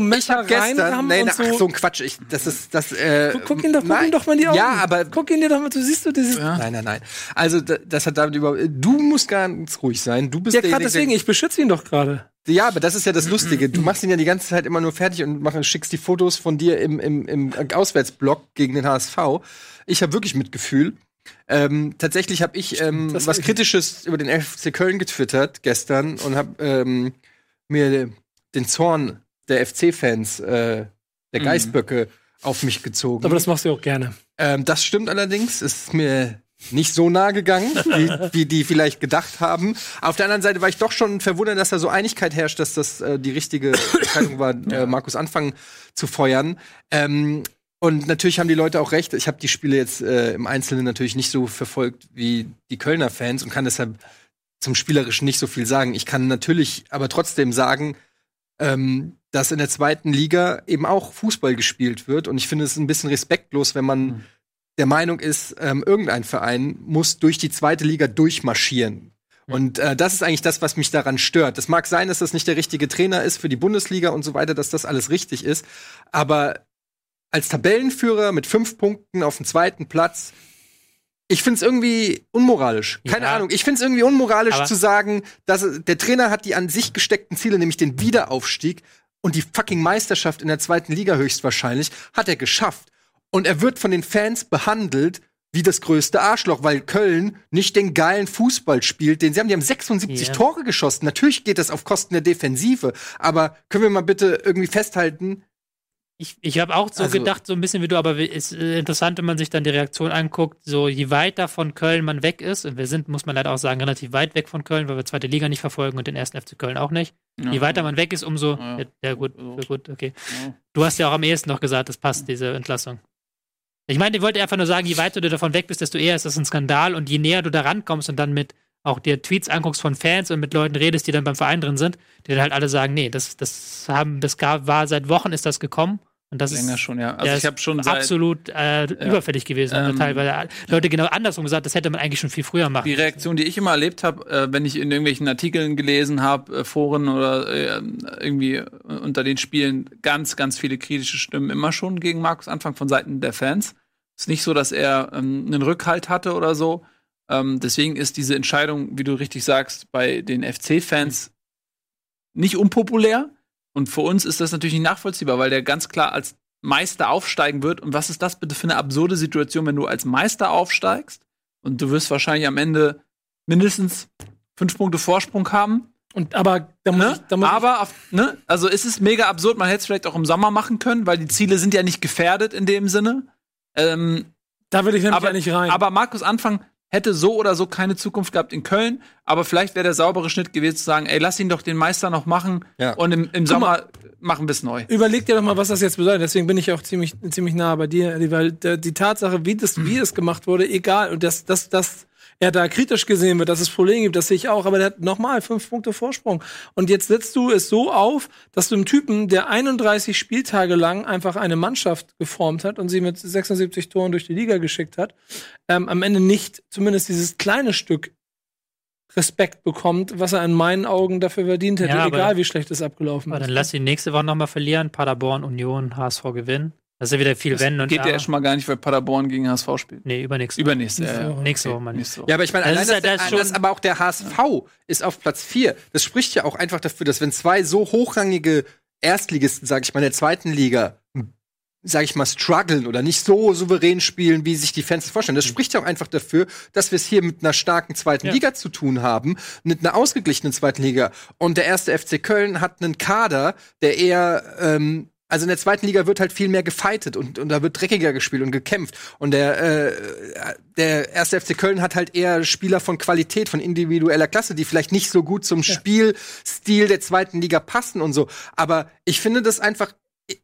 nee, und na, so- ach, so ein Quatsch. Ich, das ist das. Äh, Guck, ihn doch, guck nein. ihn doch mal in die Augen. Ja, aber guck ihn dir doch mal, du siehst du dieses. Ja, Ja. nein, nein, nein. Also da- das hat damit über. Du musst ganz ruhig sein. Du bist gerade derjenige, deswegen, ich beschütze ihn doch gerade. Ja, aber das ist ja das Lustige. Du machst ihn ja die ganze Zeit immer nur fertig und mach, schickst die Fotos von dir im, im, im Auswärtsblock gegen den HSV. Ich habe wirklich Mitgefühl. Ähm, tatsächlich habe ich ähm, was Kritisches über den FC Köln getwittert gestern und habe ähm, mir den Zorn der FC-Fans, äh, der Mhm. Geißböcke, auf mich gezogen. Aber das machst du auch gerne. Ähm, das stimmt allerdings. Ist mir nicht so nah gegangen, wie, wie die vielleicht gedacht haben. Auf der anderen Seite war ich doch schon verwundert, dass da so Einigkeit herrscht, dass das äh, die richtige Entscheidung war, äh, Markus anfangen zu feuern. Ähm, und natürlich haben die Leute auch recht. Ich habe die Spiele jetzt äh, im Einzelnen natürlich nicht so verfolgt wie die Kölner Fans und kann deshalb zum Spielerischen nicht so viel sagen. Ich kann natürlich aber trotzdem sagen, ähm, dass in der zweiten Liga eben auch Fußball gespielt wird. Und ich finde es ein bisschen respektlos, wenn man der Meinung ist, ähm, irgendein Verein muss durch die zweite Liga durchmarschieren. Und äh, das ist eigentlich das, was mich daran stört. Das mag sein, dass das nicht der richtige Trainer ist für die Bundesliga und so weiter, dass das alles richtig ist. Aber als Tabellenführer mit fünf Punkten auf dem zweiten Platz, ich finde es irgendwie unmoralisch. Keine Ja. Ahnung. Ich finde es irgendwie unmoralisch Aber- zu sagen, dass es- der Trainer hat die an sich gesteckten Ziele, nämlich den Wiederaufstieg und die fucking Meisterschaft in der zweiten Liga höchstwahrscheinlich, hat er geschafft. Und er wird von den Fans behandelt wie das größte Arschloch, weil Köln nicht den geilen Fußball spielt, den sie haben. Die haben 76 Ja. Tore geschossen. Natürlich geht das auf Kosten der Defensive, aber können wir mal bitte irgendwie festhalten, Ich, ich habe auch so Also- gedacht, so ein bisschen wie du, aber es ist interessant, wenn man sich dann die Reaktion anguckt, so je weiter von Köln man weg ist, und wir sind, muss man leider auch sagen, relativ weit weg von Köln, weil wir zweite Liga nicht verfolgen und den ersten FC Köln auch nicht. Je weiter man weg ist, umso. Ja. Ja, ja gut, ja, gut, okay. Ja. Du hast ja auch am ehesten noch gesagt, das passt, diese Entlassung. Ich meine, ich wollte einfach nur sagen, je weiter du davon weg bist, desto eher ist das ein Skandal. Und je näher du da rankommst und dann mit auch dir Tweets anguckst von Fans und mit Leuten redest, die dann beim Verein drin sind, die dann halt alle sagen, nee, das, das haben, das gab, war seit Wochen ist das gekommen und das Länger ist schon, ja. Also ich habe schon seit absolut äh, überfällig gewesen. Ähm, und teilweise Leute genau andersrum gesagt, das hätte man eigentlich schon viel früher machen. die Reaktion, die ich immer erlebt habe, äh, wenn ich in irgendwelchen Artikeln gelesen habe, äh, Foren oder äh, irgendwie äh, unter den Spielen, ganz, ganz viele kritische Stimmen immer schon gegen Markus Anfang von Seiten der Fans. Ist nicht so, dass er ähm, einen Rückhalt hatte oder so. Ähm, deswegen ist diese Entscheidung, wie du richtig sagst, bei den FC-Fans nicht unpopulär. Und für uns ist das natürlich nicht nachvollziehbar, weil der ganz klar als Meister aufsteigen wird. Und was ist das bitte für eine absurde Situation, wenn du als Meister aufsteigst und du wirst wahrscheinlich am Ende mindestens fünf Punkte Vorsprung haben. Und aber da muss Ne? ich, da muss Aber auf, ne? also es ist mega absurd. Man hätte es vielleicht auch im Sommer machen können, weil die Ziele sind ja nicht gefährdet in dem Sinne. Ähm, da will ich nämlich aber, ja nicht rein. aber Markus Anfang hätte so oder so keine Zukunft gehabt in Köln. Aber vielleicht wäre der saubere Schnitt gewesen zu sagen, ey, lass ihn doch den Meister noch machen Ja. und im, im Sommer machen wir es neu. Überleg dir doch mal, was das jetzt bedeutet. Deswegen bin ich auch ziemlich, ziemlich nah bei dir, weil die Tatsache, wie das, wie es gemacht wurde, egal. Und dass, dass, dass er da kritisch gesehen wird, dass es Probleme gibt, das sehe ich auch. Aber der hat nochmal fünf Punkte Vorsprung. Und jetzt setzt du es so auf, dass du einem Typen, der 31 Spieltage lang einfach eine Mannschaft geformt hat und sie mit 76 Toren durch die Liga geschickt hat, ähm, am Ende nicht zumindest dieses kleine Stück Respekt bekommt, was er in meinen Augen dafür verdient hätte, Ja, aber- egal wie schlecht es abgelaufen aber ist. dann lass ihn nächste Woche nochmal verlieren. Paderborn, Union, HSV gewinnen. Das ist ja wieder viel Wenn und Geht ja erstmal gar nicht, weil Paderborn gegen HSV spielt. Nee, übernächste. Übernächste. Nächste Ja, Woche. ja. Nächste Woche, nächste Woche. Ja, aber ich meine, Das allein ist ja- dass, das ist dass schon- aber auch der HSV ist auf Platz 4. Das spricht ja auch einfach dafür, dass wenn zwei so hochrangige Erstligisten, sag ich mal, in der zweiten Liga, sag ich mal, strugglen oder nicht so souverän spielen, wie sich die Fans das vorstellen. Das spricht ja auch einfach dafür, dass wir es hier mit einer starken zweiten Ja. Liga zu tun haben, mit einer ausgeglichenen zweiten Liga. Und der erste FC Köln hat einen Kader, der eher ähm, also in der zweiten Liga wird halt viel mehr gefightet und, und da wird dreckiger gespielt und gekämpft. Und der, äh, der erste FC Köln hat halt eher Spieler von Qualität, von individueller Klasse, die vielleicht nicht so gut zum Spielstil der zweiten Liga passen und so. Aber ich finde das einfach. ich-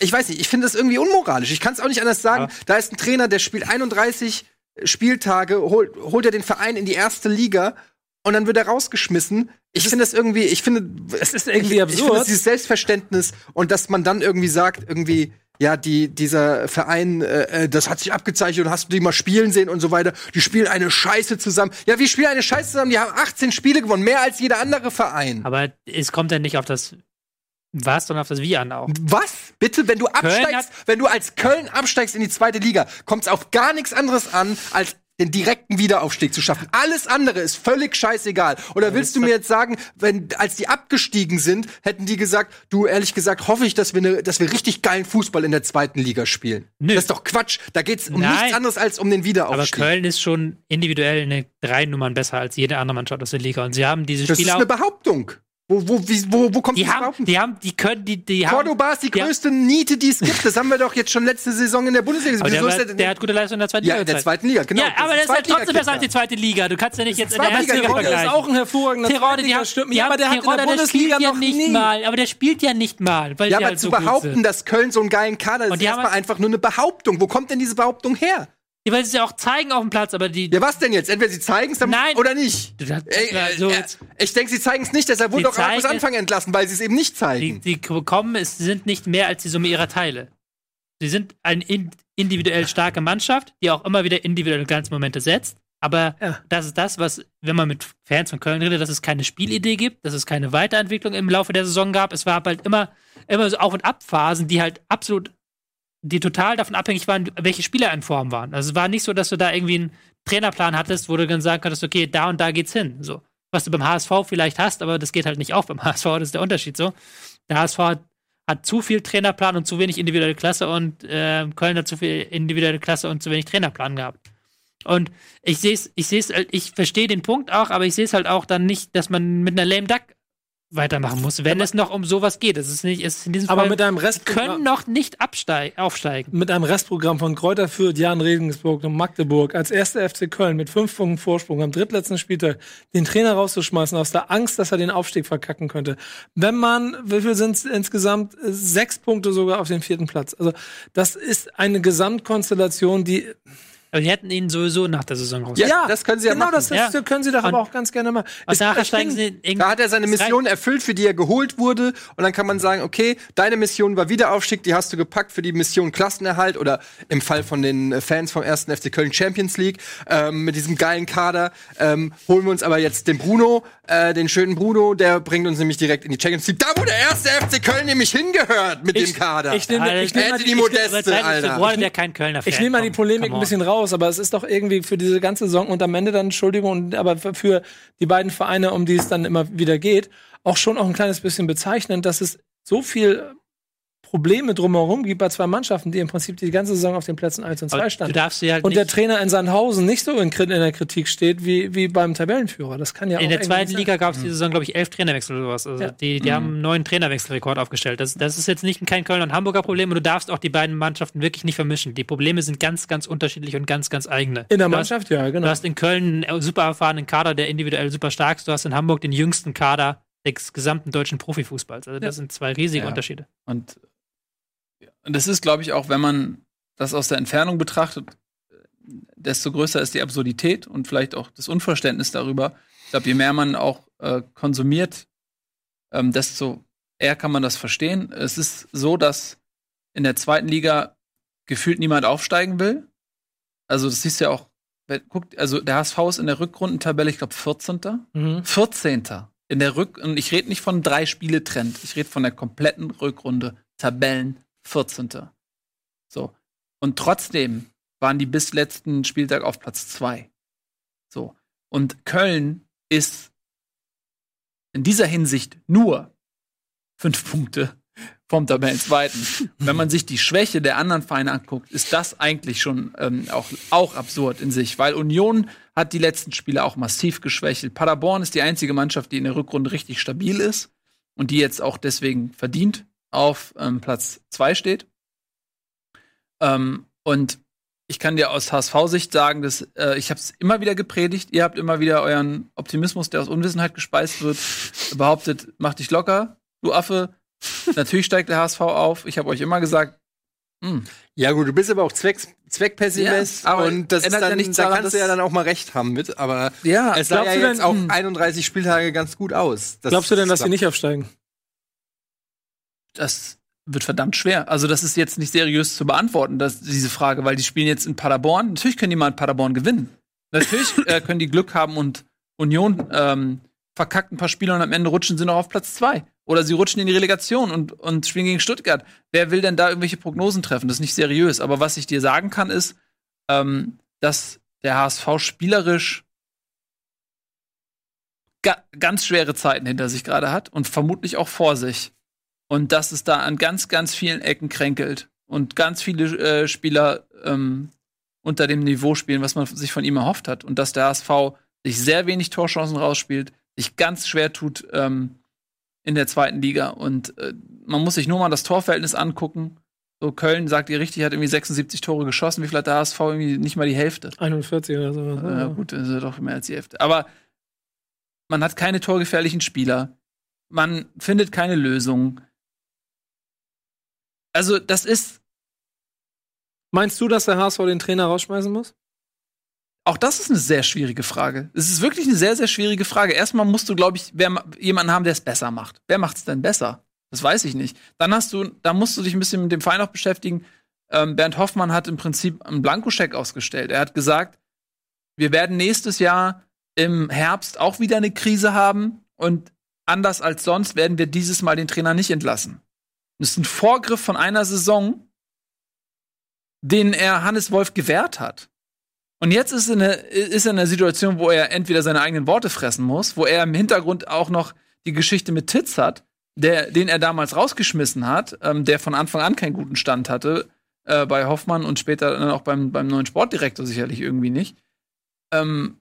Ich weiß nicht, ich finde das irgendwie unmoralisch. Ich kann es auch nicht anders sagen. Ja. Da ist ein Trainer, der spielt 31 Spieltage, holt, holt er den Verein in die erste Liga und dann wird er rausgeschmissen. Ich finde das irgendwie, ich finde, es ist irgendwie ich, absurd. Ich finde dieses Selbstverständnis und dass man dann irgendwie sagt, irgendwie, ja, die, dieser Verein, äh, äh, das hat sich abgezeichnet und hast du die mal spielen sehen und so weiter. Die spielen eine Scheiße zusammen. Ja, wir spielen eine Scheiße zusammen. Die haben 18 Spiele gewonnen, mehr als jeder andere Verein. Aber es kommt ja nicht auf das Was, sondern auf das Wie an auch. Was? Bitte, wenn du absteigst, wenn du als Köln absteigst in die zweite Liga, kommt es auf gar nichts anderes an, als den direkten Wiederaufstieg zu schaffen. Alles andere ist völlig scheißegal. Oder willst du mir jetzt sagen, wenn als die abgestiegen sind, hätten die gesagt, du ehrlich gesagt, hoffe ich, dass wir ne, dass wir richtig geilen Fußball in der zweiten Liga spielen. Nö. Das ist doch Quatsch. Da geht's um Nein. nichts anderes als um den Aber Wiederaufstieg. Köln ist schon individuell eine drei Nummern besser als jede andere Mannschaft aus der Liga. Und sie haben diese das ist Spieler. eine Behauptung. Wo wo wie, wo, wo kommt die diese haben, die haben, die können, die, die haben. Cordoba ist die die haben- größte Niete, die es gibt. Das haben wir doch jetzt schon letzte Saison in der Bundesliga gesehen. der, war, der hat gute Leistung in der zweiten Ja, Liga. in der zweiten Liga, genau. Ja, aber das ist ja Zweitliga- trotzdem besser als die zweite Liga. Du kannst ja nicht jetzt in der ersten Liga Terodde Terodde ist vergleichen. auch ein hervorragender Terodde, die haben, die Ja, aber der hat in der Terodde, der Bundesliga ja noch nicht nie. mal. Aber der spielt ja nicht mal, weil Ja, aber halt zu so behaupten, dass Köln so einen geilen Kader ist, ist erstmal einfach nur eine Behauptung. Wo kommt denn diese Behauptung her? Die wollen es ja auch zeigen auf dem Platz, aber die. Ja, was denn jetzt? Entweder sie zeigen es Nein. oder nicht. Du- das- Ey, na, äh, so äh, jetzt- ich denke, sie zeigen es nicht, deshalb wurde Sie doch Markus Anfang entlassen, weil sie es eben nicht die, zeigen. die bekommen, es sind nicht mehr als die Summe ihrer Teile. Sie sind ein in, individuell starke Mannschaft, die auch immer wieder individuelle Glanzmomente setzt. Aber Ja. das ist das, was, wenn man mit Fans von Köln redet, dass es keine Spielidee gibt, dass es keine Weiterentwicklung im Laufe der Saison gab. Es war halt immer, immer so Auf- und Abphasen, die halt absolut, die total davon abhängig waren, welche Spieler in Form waren. Also es war nicht so, dass du da irgendwie einen Trainerplan hattest, wo du dann sagen konntest, okay, da und da geht's hin. So. Was du beim HSV vielleicht hast, aber das geht halt nicht auch beim HSV, das ist der Unterschied so. Der HSV hat, hat zu viel Trainerplan und zu wenig individuelle Klasse und äh, Köln hat zu viel individuelle Klasse und zu wenig Trainerplan gehabt. Und ich sehe es, ich sehe es, ich verstehe den Punkt auch, aber ich sehe es halt auch dann nicht, dass man mit einer lame Duck weitermachen muss, wenn es noch um sowas geht. Es ist nicht, es ist in diesem Aber Fall mit einem können Restprogramm, noch nicht absteig, aufsteigen. mit einem Restprogramm von Kräuter Fürth, Jan Regensburg und Magdeburg als erster FC Köln mit fünf Punkten Vorsprung am drittletzten Spieltag den Trainer rauszuschmeißen aus der Angst, dass er den Aufstieg verkacken könnte. Wenn man, wie viel sind es insgesamt? Sechs Punkte sogar auf den vierten Platz. Also das ist eine Gesamtkonstellation, die Aber die hätten ihn sowieso nach der Saison raus. Ja, das können sie ja genau machen. das, das Ja. können sie doch aber auch ganz gerne machen. Und Es- nachher ich steigen sie Da hat er seine Mission erfüllt, für die er geholt wurde. Und dann kann man sagen, okay, deine Mission war Wiederaufstieg, die hast du gepackt für die Mission Klassenerhalt oder im Fall von den Fans vom 1. FC Köln Champions League ähm, mit diesem geilen Kader. Ähm, holen wir uns aber jetzt den Bruno, äh, den schönen Bruno, der bringt uns nämlich direkt in die Champions League. Da, wo der 1. FC Köln nämlich hingehört mit dem Kader. Ich nehme Alter, ich nehm mal Anthony die, ich, Modeste, Alter. Kölner Fan. Ich nehme mal die Polemik ein bisschen raus, aber es ist doch irgendwie für diese ganze Saison und am Ende dann, Entschuldigung, aber für- für die beiden Vereine, um die es dann immer wieder geht, auch schon auch ein kleines bisschen bezeichnend, dass es so viel Probleme drumherum gibt bei zwei Mannschaften, die im Prinzip die ganze Saison auf den Plätzen 1 und 2 Aber Du standen. darfst sie halt Und der nicht, Trainer in Sandhausen nicht so in, in der Kritik steht wie, wie beim Tabellenführer. Das kann ja auch in der zweiten sein. Liga gab es diese Saison, glaube ich, elf Trainerwechsel oder sowas. Also Ja. die, die haben einen neuen Trainerwechselrekord aufgestellt. Das, das ist jetzt nicht kein Kölner und Hamburger Problem und du darfst auch die beiden Mannschaften wirklich nicht vermischen. Die Probleme sind ganz, ganz unterschiedlich und ganz, ganz eigene. In der Du hast- Mannschaft, ja, Du genau. hast in Köln einen super erfahrenen Kader, der individuell super stark ist. Du hast in Hamburg den jüngsten Kader des gesamten deutschen Profifußballs. Also das sind zwei riesige Ja. Unterschiede. Und, und das ist, glaube ich, auch, wenn man das aus der Entfernung betrachtet, desto größer ist die Absurdität und vielleicht auch das Unverständnis darüber. Ich glaube, je mehr man auch äh, konsumiert, ähm, desto eher kann man das verstehen. Es ist so, dass in der zweiten Liga gefühlt niemand aufsteigen will. Also, das siehst du ja auch. Guckt, also der HSV ist in der Rückrundentabelle, ich glaube, 14. Mhm. 14. In der Rück und ich rede nicht von drei Spiele Trend, ich rede von der kompletten Rückrunde Tabellen 14. So. Und trotzdem waren die bis letzten Spieltag auf Platz 2. So. Und Köln ist in dieser Hinsicht nur fünf Punkte vom Tabellenzweiten. Wenn man sich die Schwäche der anderen Vereine anguckt, ist das eigentlich schon ähm, auch, auch absurd in sich, weil Union hat die letzten Spiele auch massiv geschwächelt. Paderborn ist die einzige Mannschaft, die in der Rückrunde richtig stabil ist und die jetzt auch deswegen verdient auf ähm, Platz zwei steht. Ähm, und ich kann dir aus HSV-Sicht sagen, dass äh, ich habe es immer wieder gepredigt. Ihr habt immer wieder euren Optimismus, der aus Unwissenheit gespeist wird, behauptet, mach dich locker, du Affe. Natürlich steigt der HSV auf. Ich habe euch immer gesagt, hm, Ja, gut, du bist aber auch Zwecks Zweckpessimist Ja, aber und das ist ändert ja dann, nichts da daran, kannst du dass- ja dann auch mal recht haben mit, aber ja, es sah ja jetzt denn- auch hm. 31 Spieltage ganz gut aus. Das Glaubst du denn, dass sie nicht aufsteigen? das wird verdammt schwer. Also das ist jetzt nicht seriös zu beantworten, dass, diese Frage, weil die spielen jetzt in Paderborn. Natürlich können die mal in Paderborn gewinnen. Natürlich äh, können die Glück haben und Union ähm, verkackt ein paar Spiele und am Ende rutschen sie noch auf Platz zwei. Oder sie rutschen in die Relegation und, und spielen gegen Stuttgart. Wer will denn da irgendwelche Prognosen treffen? Das ist nicht seriös. Aber was ich dir sagen kann, ist, ähm, dass der HSV spielerisch ga ganz schwere Zeiten hinter sich gerade hat und vermutlich auch vor sich. Und dass es da an ganz, ganz vielen Ecken kränkelt und ganz viele äh, Spieler ähm, unter dem Niveau spielen, was man sich von ihm erhofft hat. Und dass der HSV sich sehr wenig Torchancen rausspielt, sich ganz schwer tut ähm, in der zweiten Liga. Und äh, man muss sich nur mal das Torverhältnis angucken. So, Köln, sagt ihr richtig, hat irgendwie 76 Tore geschossen. Wie viel hat der HSV? Irgendwie nicht mal die Hälfte. 41 oder so. Ja, gut, das ist doch mehr als die Hälfte. Aber man hat keine torgefährlichen Spieler. Man findet keine Lösung. Also, das ist, Meinst du, dass der HSV den Trainer rausschmeißen muss? Auch das ist eine sehr schwierige Frage. Es ist wirklich eine sehr, sehr schwierige Frage. Erstmal musst du, glaube ich, wer, ma- jemanden haben, der es besser macht. Wer macht es denn besser? Das weiß ich nicht. Dann hast du, da musst du dich ein bisschen mit dem Verein auch beschäftigen. ähm, Bernd Hoffmann hat im Prinzip einen Blankoscheck ausgestellt. Er hat gesagt, wir werden nächstes Jahr im Herbst auch wieder eine Krise haben und anders als sonst werden wir dieses Mal den Trainer nicht entlassen. Das ist ein Vorgriff von einer Saison, den er Hannes Wolf gewährt hat. Und jetzt ist er, in eine, ist er in einer Situation, wo er entweder seine eigenen Worte fressen muss, wo er im Hintergrund auch noch die Geschichte mit Titz hat, der, den er damals rausgeschmissen hat, ähm, der von Anfang an keinen guten Stand hatte, äh, bei Hoffmann und später dann auch beim, beim neuen Sportdirektor sicherlich irgendwie nicht. Ähm,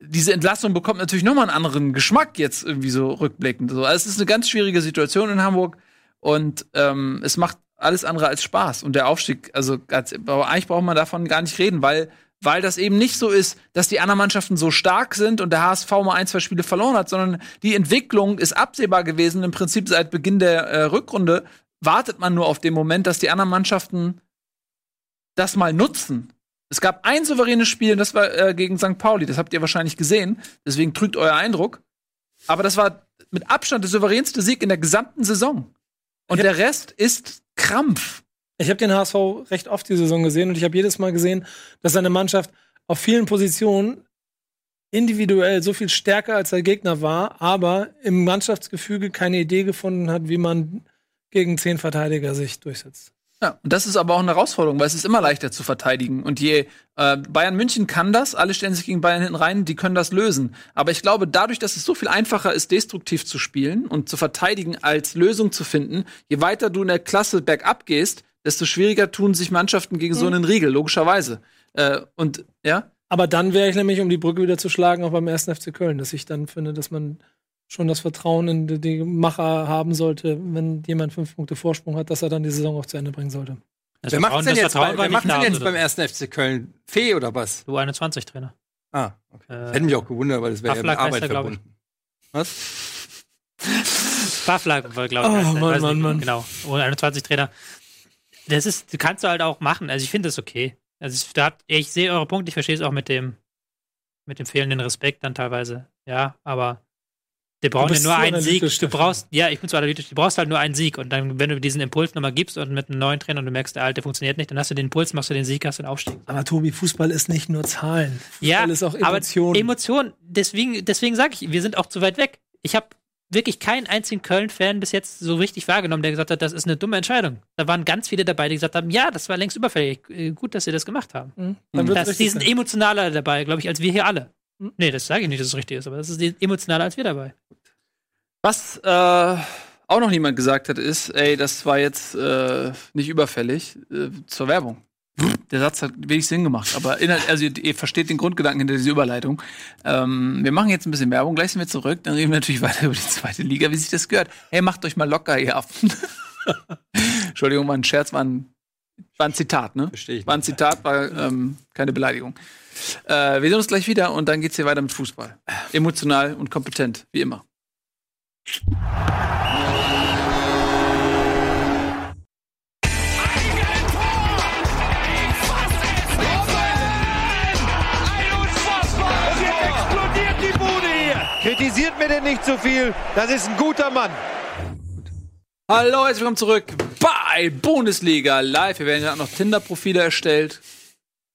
diese Entlassung bekommt natürlich nochmal einen anderen Geschmack jetzt irgendwie so rückblickend. Also es ist eine ganz schwierige Situation in Hamburg und ähm, es macht alles andere als Spaß. Und der Aufstieg, also aber eigentlich braucht man davon gar nicht reden, weil weil das eben nicht so ist, dass die anderen Mannschaften so stark sind und der HSV mal ein, zwei Spiele verloren hat, sondern die Entwicklung ist absehbar gewesen. Im Prinzip seit Beginn der äh, Rückrunde wartet man nur auf den Moment, dass die anderen Mannschaften das mal nutzen. Es gab ein souveränes Spiel, das war äh, gegen St. Pauli. Das habt ihr wahrscheinlich gesehen. Deswegen trügt euer Eindruck. Aber das war mit Abstand der souveränste Sieg in der gesamten Saison. Und der Rest ist Krampf. Ich habe den HSV recht oft die Saison gesehen und ich habe jedes Mal gesehen, dass seine Mannschaft auf vielen Positionen individuell so viel stärker als der Gegner war, aber im Mannschaftsgefüge keine Idee gefunden hat, wie man gegen zehn Verteidiger sich durchsetzt. Ja, und das ist aber auch eine Herausforderung, weil es ist immer leichter zu verteidigen. Und je äh, Bayern München kann das, alle stellen sich gegen Bayern hinten rein, die können das lösen. Aber ich glaube, dadurch, dass es so viel einfacher ist, destruktiv zu spielen und zu verteidigen, als Lösung zu finden, je weiter du in der Klasse bergab gehst, desto schwieriger tun sich Mannschaften gegen so einen Riegel, logischerweise. Äh, und ja. Aber dann wäre ich nämlich, um die Brücke wieder zu schlagen, auch beim ersten FC Köln, dass ich dann finde, dass man schon das Vertrauen in die Macher haben sollte, wenn jemand fünf Punkte Vorsprung hat, dass er dann die Saison auch zu Ende bringen sollte. Das wer macht denn jetzt, bei, wer macht's denn jetzt beim ersten FC Köln? Fee oder was? Du 21 Trainer. Ah, okay. Äh, Hätte mich auch gewundert, weil das wäre ja mit Arbeit verbunden. Was? War, glaube ich. Oh, Mann, Mann, Mann. Genau. 21 Trainer das ist, kannst du halt auch machen. Also ich finde das okay. Also da hat, ich sehe eure Punkte, ich verstehe es auch mit dem, mit dem fehlenden Respekt dann teilweise. Ja, aber die brauchen ja nur einen Sieg. Du brauchst, ja, ich bin so analytisch, du brauchst halt nur einen Sieg. Und dann, wenn du diesen Impuls nochmal gibst und mit einem neuen Trainer und du merkst, der alte funktioniert nicht, dann hast du den Impuls, machst du den Sieg, hast du den Aufstieg. Aber Tobi, Fußball ist nicht nur Zahlen. Fußball ja, ist auch Emotionen. Aber Emotionen, deswegen, deswegen sage ich, wir sind auch zu weit weg. Ich habe wirklich keinen einzigen Köln-Fan bis jetzt so richtig wahrgenommen, der gesagt hat, das ist eine dumme Entscheidung. Da waren ganz viele dabei, die gesagt haben, ja, das war längst überfällig. Äh, gut, dass sie das gemacht haben. Mhm. Dann das, die sind sein. emotionaler dabei, glaube ich, als wir hier alle. Mhm. Nee, das sage ich nicht, dass es richtig ist, aber das ist emotionaler als wir dabei. Was äh, auch noch niemand gesagt hat, ist, ey, das war jetzt äh, nicht überfällig äh, zur Werbung. Der Satz hat wenig Sinn gemacht, aber inhalt, also ihr, ihr, versteht den Grundgedanken hinter dieser Überleitung. Ähm, wir machen jetzt ein bisschen Werbung, gleich sind wir zurück, dann reden wir natürlich weiter über die zweite Liga, wie sich das gehört. Hey, macht euch mal locker, ihr Affen. Entschuldigung, war ein Scherz, war ein, war ein Zitat, ne? Verstehe ich. War ein Zitat, war ähm, keine Beleidigung. Äh, wir sehen uns gleich wieder und dann geht's hier weiter mit Fußball. Emotional und kompetent, wie immer. Kritisiert mir denn nicht zu so viel. Das ist ein guter Mann. Hallo, herzlich willkommen zurück bei Bundesliga Live. Wir werden gerade noch Tinder-Profile erstellt.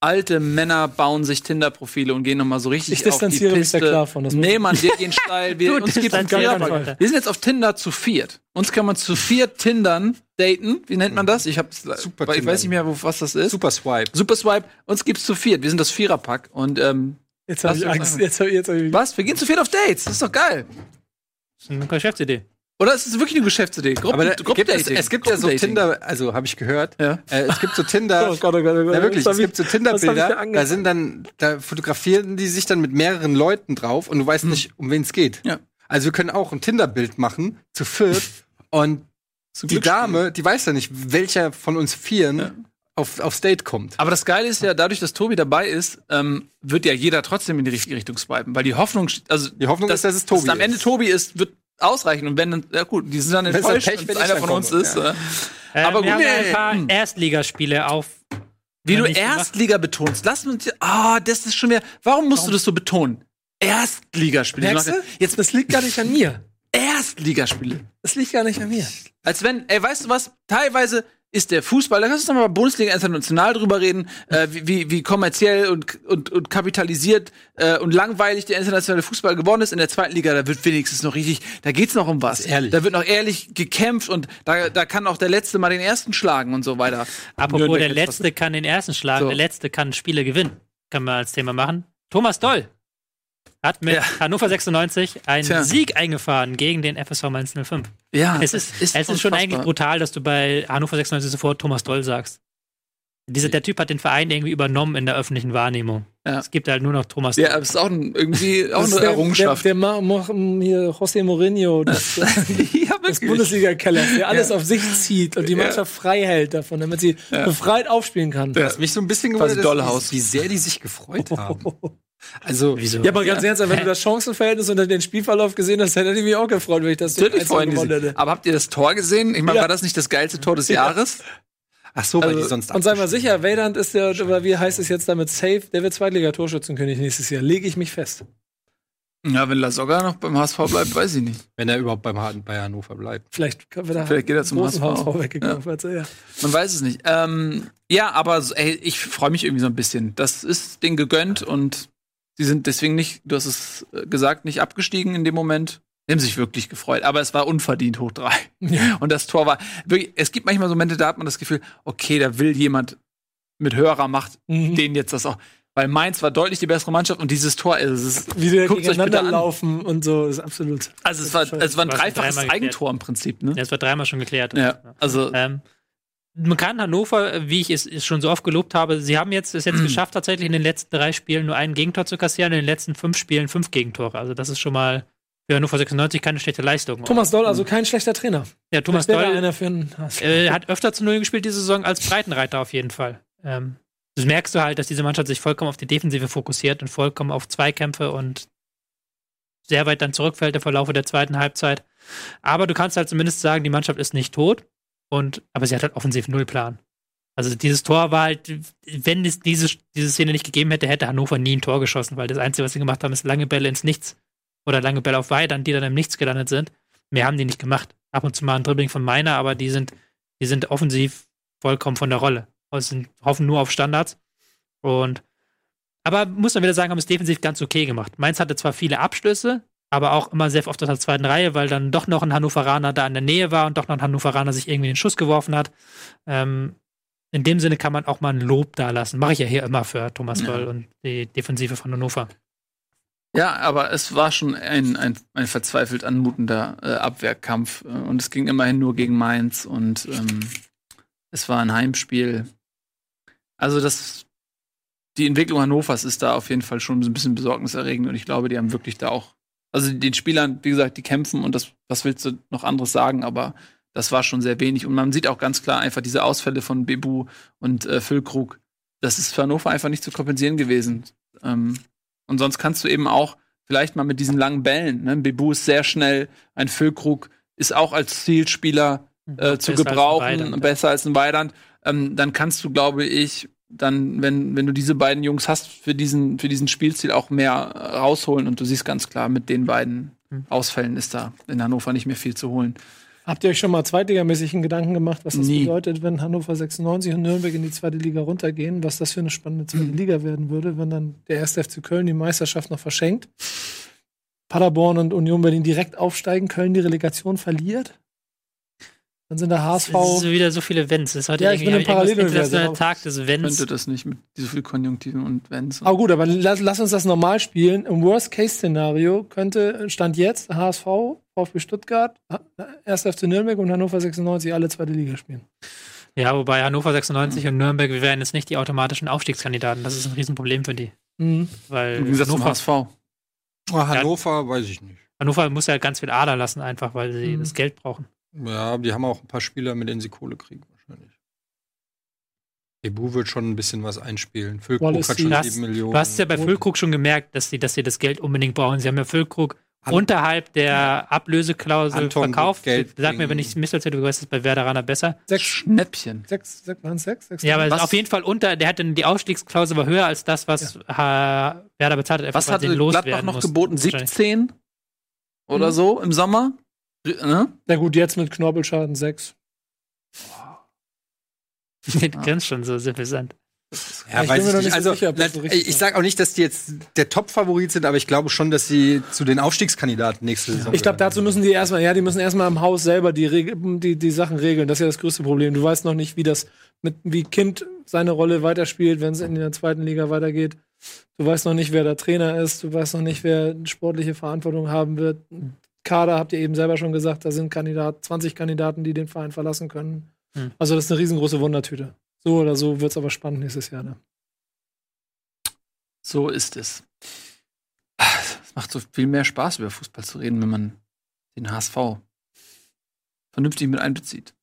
Alte Männer bauen sich Tinder-Profile und gehen nochmal so richtig ich auf die Piste. Mich sehr klar von, das nee, Mann, wir gehen steil. Wir, uns gibt's wir sind jetzt auf Tinder zu viert. Uns kann man zu viert Tindern daten. Wie nennt man das? Ich, hab's, Super ich weiß nicht mehr, was das ist. Super Swipe. Super Swipe. Uns gibt's zu viert. Wir sind das Viererpack. Und ähm, Jetzt habe ich Angst. Jetzt hab, jetzt hab ich Was? Wir gehen zu viel auf Dates. Das ist doch geil. Das ist eine Geschäftsidee. Oder ist es wirklich eine Geschäftsidee? Gruppen, Aber da, gibt es, es, gibt ja so Tinder, also habe ich gehört. Ja. Äh, es gibt so Tinder. oh Gott, oh Gott, oh Gott. Ja, wirklich. Es gibt so Tinder-Bilder. Da sind dann, da fotografieren die sich dann mit mehreren Leuten drauf und du weißt hm. nicht, um wen es geht. Ja. Also wir können auch ein Tinder-Bild machen zu viert und die Dame, die weiß ja nicht, welcher von uns Vieren ja auf, aufs Date kommt. Aber das Geile ist ja, dadurch, dass Tobi dabei ist, ähm, wird ja jeder trotzdem in die richtige Richtung swipen. Weil die Hoffnung, also die Hoffnung dass, ist, dass es Tobi dass am Ende Tobi ist, wird ausreichen. Und wenn dann, ja gut, die sind dann enttäuscht, wenn einer von uns ist. Ja. Äh, aber wir gut, haben ein paar. Erstligaspiele auf. Wie du Erstliga gemacht. betonst. Lass uns, ah, oh, das ist schon wieder, warum musst warum? du das so betonen? Erstligaspiele. Merkst du? Jetzt, das liegt gar nicht an mir. Erstligaspiele. Das liegt gar nicht an mir. Als wenn, ey, weißt du was? Teilweise ist der Fußball, da kannst du nochmal Bundesliga international drüber reden, äh, wie, wie, kommerziell und, und, und kapitalisiert äh, und langweilig der internationale Fußball geworden ist. In der zweiten Liga, da wird wenigstens noch richtig, da geht's noch um was. ehrlich. Da wird noch ehrlich gekämpft und da, da kann auch der Letzte mal den Ersten schlagen und so weiter. Apropos, Nürnberg der Letzte kann den ersten schlagen, So. der Letzte kann Spiele gewinnen. Kann man als Thema machen. Thomas Doll hat mit Ja. Hannover 96 einen Tja. Sieg eingefahren gegen den FSV Mainz 05. Ja, Es ist, es ist schon eigentlich brutal, dass du bei Hannover 96 sofort Thomas Doll sagst. Dieser, der Typ hat den Verein irgendwie übernommen in der öffentlichen Wahrnehmung. Ja. Es gibt halt nur noch Thomas Doll. Ja, aber es ist auch ein, irgendwie auch Das ist eine der, Errungenschaft. Der, der Ma Ma hier José Mourinho des, ja, des Bundesliga-Kellers, der alles auf sich zieht und die Mannschaft frei hält davon, damit sie befreit aufspielen kann. Was mich so ein bisschen gewundert ist, wie sehr die sich gefreut haben. Also, Wieso? Ja, aber ganz ernsthaft, wenn du das Chancenverhältnis unter den Spielverlauf gesehen hast, hätte ich mich auch gefreut, wenn ich das so Natürlich 1-0 freuen die gewonnen sich. hätte. Aber habt ihr das Tor gesehen? Ich meine, Ja. war das nicht das geilste Tor des Jahres? ach so, weil Also, die sonst Und sei mal sicher, Weidand ist der, oder wie heißt es jetzt damit, safe, der wird Zweitliga-Torschützenkönig nächstes Jahr. Lege ich mich fest. Ja, wenn Lasogga noch beim HSV bleibt, weiß ich nicht. wenn er überhaupt beim Han- bei Hannover bleibt. Vielleicht wird er Vielleicht geht er zum HSV. HSV weggekauft. er, Ja. Man weiß es nicht. Ähm, ja, aber ey, ich freue mich irgendwie so ein bisschen. Das ist denen gegönnt und sie sind deswegen nicht, du hast es äh, gesagt, nicht abgestiegen in dem Moment. Die haben sich wirklich gefreut, aber es war unverdient hoch drei. Und das Tor war wirklich, es gibt manchmal so Momente, da hat man das Gefühl, okay, da will jemand mit höherer Macht Mhm. den jetzt das auch. Weil Mainz war deutlich die bessere Mannschaft und dieses Tor, also, es ist, Wie die guckt euch bitte gegeneinander an. laufen und so, ist absolut. Also es war, es war ein dreifaches. Eigentor im Prinzip, ne? Ja, das war dreimal schon geklärt. Ja, also Ähm, man kann Hannover, wie ich es es schon so oft gelobt habe, sie haben jetzt es jetzt geschafft, tatsächlich in den letzten drei Spielen nur ein Gegentor zu kassieren, in den letzten fünf Spielen fünf Gegentore. Also das ist schon mal für Hannover 96 keine schlechte Leistung. Thomas Doll, also kein schlechter Trainer. ja, Thomas Doll einer für einen äh, hat öfter zu Null gespielt diese Saison als Breitenreiter auf jeden Fall. Ähm, das merkst du halt, dass diese Mannschaft sich vollkommen auf die Defensive fokussiert und vollkommen auf Zweikämpfe und sehr weit dann zurückfällt im Verlauf der zweiten Halbzeit. Aber du kannst halt zumindest sagen, die Mannschaft ist nicht tot. Und, aber sie hat halt offensiv null Plan. Also dieses Tor war halt, wenn es diese, diese Szene nicht gegeben hätte, hätte Hannover nie ein Tor geschossen, weil das Einzige, was sie gemacht haben, ist lange Bälle ins Nichts oder lange Bälle auf Weidern, die dann im Nichts gelandet sind. Mehr haben die nicht gemacht. Ab und zu mal ein Dribbling von meiner, aber die sind, die sind offensiv vollkommen von der Rolle. Also sind, hoffen nur auf Standards. Und aber muss man wieder sagen, haben es defensiv ganz okay gemacht. Mainz hatte zwar viele Abstöße, aber auch immer sehr oft aus der zweiten Reihe, weil dann doch noch ein Hannoveraner da in der Nähe war und doch noch ein Hannoveraner sich irgendwie den Schuss geworfen hat. Ähm, in dem Sinne kann man auch mal ein Lob da lassen. Mache ich ja hier immer für Thomas Ja. Doll und die Defensive von Hannover. Ja, aber es war schon ein, ein, ein verzweifelt anmutender äh, Abwehrkampf. Und es ging immerhin nur gegen Mainz und ähm, es war ein Heimspiel. Also das, die Entwicklung Hannovers ist da auf jeden Fall schon ein bisschen besorgniserregend und ich glaube, die haben wirklich da auch, also den Spielern, wie gesagt, die kämpfen und das, was willst du noch anderes sagen, aber das war schon sehr wenig und man sieht auch ganz klar einfach diese Ausfälle von Bebu und äh, Füllkrug. Das ist für Hannover einfach nicht zu kompensieren gewesen. Ähm, und sonst kannst du eben auch vielleicht mal mit diesen langen Bällen, ne? Bebu ist sehr schnell, ein Füllkrug ist auch als Zielspieler äh, zu Besser als gebrauchen, Weidand, besser als ein Weidand. Ähm, dann kannst du, glaube ich, dann, wenn, wenn du diese beiden Jungs hast, für diesen, für diesen Spielstil auch mehr rausholen. Und du siehst ganz klar, mit den beiden Hm. Ausfällen ist da in Hannover nicht mehr viel zu holen. Habt ihr euch schon mal zweitligamäßig einen Gedanken gemacht, was das Nie. bedeutet, wenn Hannover 96 und Nürnberg in die zweite Liga runtergehen, was das für eine spannende zweite Mhm. Liga werden würde, wenn dann der erste FC Köln die Meisterschaft noch verschenkt, Paderborn und Union Berlin direkt aufsteigen, Köln die Relegation verliert? Dann sind der HSV. Es ist wieder so viele Wenns. Es ist heute Ja, ich bin irgendwie im Paralleluniversum. Tag des Wenns. Könnte das nicht mit so viel Konjunktiven und Wenns. Aber gut, aber lass, lass uns das normal spielen. Im Worst-Case-Szenario könnte, stand jetzt HSV, VfB Stuttgart, 1. FC Nürnberg und Hannover 96 alle zweite Liga spielen. Ja, wobei Hannover 96 und Nürnberg, wir wären jetzt nicht die automatischen Aufstiegskandidaten. Das ist ein Riesenproblem für die. Mhm. Weil Im Gegensatz Hannover, HSV. Hannover, weiß ich nicht. Hannover muss ja ganz viel Ader lassen, einfach weil sie Mhm. das Geld brauchen. Ja, die haben auch ein paar Spieler, mit denen sie Kohle kriegen, wahrscheinlich. Ebu wird schon ein bisschen was einspielen. Füllkrug Wallace hat schon Sieg. 7 Millionen. Du hast ja bei Füllkrug schon gemerkt, dass sie, dass sie das Geld unbedingt brauchen. Sie haben ja Füllkrug An- unterhalb der Ablöseklausel Anton verkauft. Geld Sag mir, wenn ich Mist erzähle, du weißt es bei Werderaner besser. Sechs, Schnäppchen. sechs, sechs, waren es sechs? sechs Ja, aber Was- auf jeden Fall unter, der hatte die Ausstiegsklausel war höher als das, was äh, Werder bezahlt hat. Was hatte Gladbach noch mussten, geboten? wahrscheinlich. 17 oder Mhm. so im Sommer? Ne? Na gut, jetzt mit Knorpelschaden sechs. Du grinst schon so suffisant. Ja, ich weiß bin mir noch ich nicht so Also, sicher, so na, richtig ich sage auch nicht, dass die jetzt der Top-Favorit sind, aber ich glaube schon, dass sie zu den Aufstiegskandidaten nächste Saison Ich glaube, dazu müssen die erstmal, ja, die müssen erstmal im Haus selber die, die, die Sachen regeln. Das ist ja das größte Problem. Du weißt noch nicht, wie das mit, wie Kind seine Rolle weiterspielt, wenn es in der zweiten Liga weitergeht. Du weißt noch nicht, wer der Trainer ist. Du weißt noch nicht, wer sportliche Verantwortung haben wird. Kader habt ihr eben selber schon gesagt, da sind Kandidat, 20 Kandidaten, die den Verein verlassen können. Hm. Also das ist eine riesengroße Wundertüte. So oder so wird es aber spannend nächstes Jahr. Ne? So ist es. Es macht so viel mehr Spaß, über Fußball zu reden, wenn man den HSV vernünftig mit einbezieht.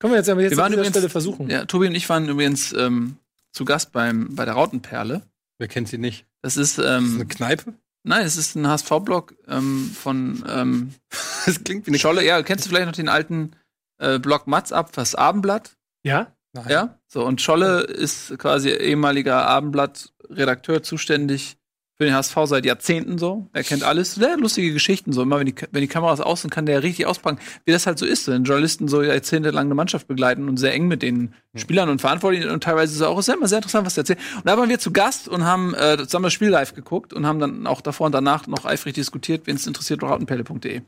Können wir jetzt aber jetzt Wir an waren dieser übrigens- Stelle versuchen. Ja, Tobi und ich waren übrigens ähm, zu Gast beim, bei der Rautenperle. Wer kennt sie nicht? Das ist, Das ist eine ähm, Kneipe? Nein, es ist ein HSV-Blog ähm, von ähm, Das klingt wie eine Scholle. Ja, kennst du vielleicht noch den alten äh, Blog Matz ab, das Abendblatt? Ja? Nein. Ja, so und Scholle ist quasi ehemaliger Abendblatt-Redakteur zuständig für den HSV seit Jahrzehnten so. Er kennt alles, sehr lustige Geschichten so. Immer wenn die, wenn die Kameras aus sind, kann der richtig auspacken, wie das halt so ist, wenn Journalisten so jahrzehntelang eine Mannschaft begleiten und sehr eng mit den Spielern und Verantwortlichen und teilweise ist es auch ist ja immer sehr interessant, was der erzählt. Und da waren wir zu Gast und haben äh, zusammen das Spiel live geguckt und haben dann auch davor und danach noch eifrig diskutiert, wen es interessiert, rautenpelle.de.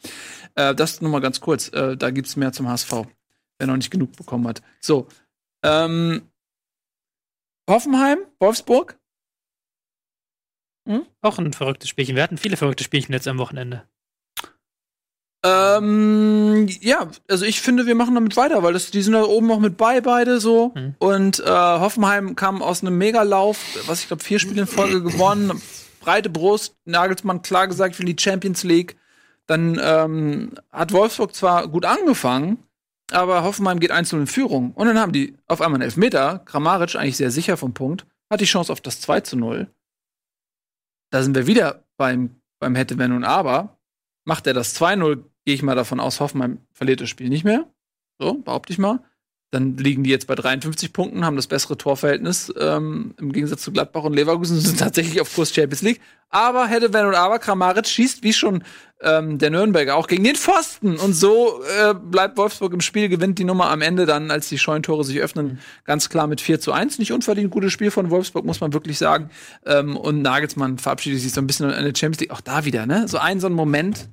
Äh, das nur mal ganz kurz. Äh, da gibt's mehr zum HSV, wer noch nicht genug bekommen hat. So, ähm, Hoffenheim, Wolfsburg. Auch ein verrücktes Spielchen. Wir hatten viele verrückte Spielchen jetzt am Wochenende. Ähm, ja, also ich finde, wir machen damit weiter, weil das, die sind da oben noch mit bei, beide so. Mhm. Und äh, Hoffenheim kam aus einem Megalauf, was ich glaube, vier Spiele in Folge gewonnen. Breite Brust, Nagelsmann klar gesagt, für die Champions League. Dann ähm, hat Wolfsburg zwar gut angefangen, aber Hoffenheim geht einzeln in Führung. Und dann haben die auf einmal einen Elfmeter, Kramaric eigentlich sehr sicher vom Punkt, hat die Chance auf das 2 zu 0. Da sind wir wieder beim, beim Hätte, Wenn und Aber. Macht er das 2-0, gehe ich mal davon aus, Hoffenheim verliert das Spiel nicht mehr. So, behaupte ich mal. Dann liegen die jetzt bei 53 Punkten, haben das bessere Torverhältnis ähm, im Gegensatz zu Gladbach und Leverkusen sind tatsächlich auf Kurs Champions League. Aber hätte wenn und aber Kramaric schießt wie schon ähm, der Nürnberger auch gegen den Pfosten und so äh, bleibt Wolfsburg im Spiel, gewinnt die Nummer am Ende dann, als die Scheunentore sich öffnen, ganz klar mit 4 zu 1. Nicht unverdient gutes Spiel von Wolfsburg, muss man wirklich sagen. Ähm, und Nagelsmann verabschiedet sich so ein bisschen in der Champions League. Auch da wieder, ne? So ein so ein Moment,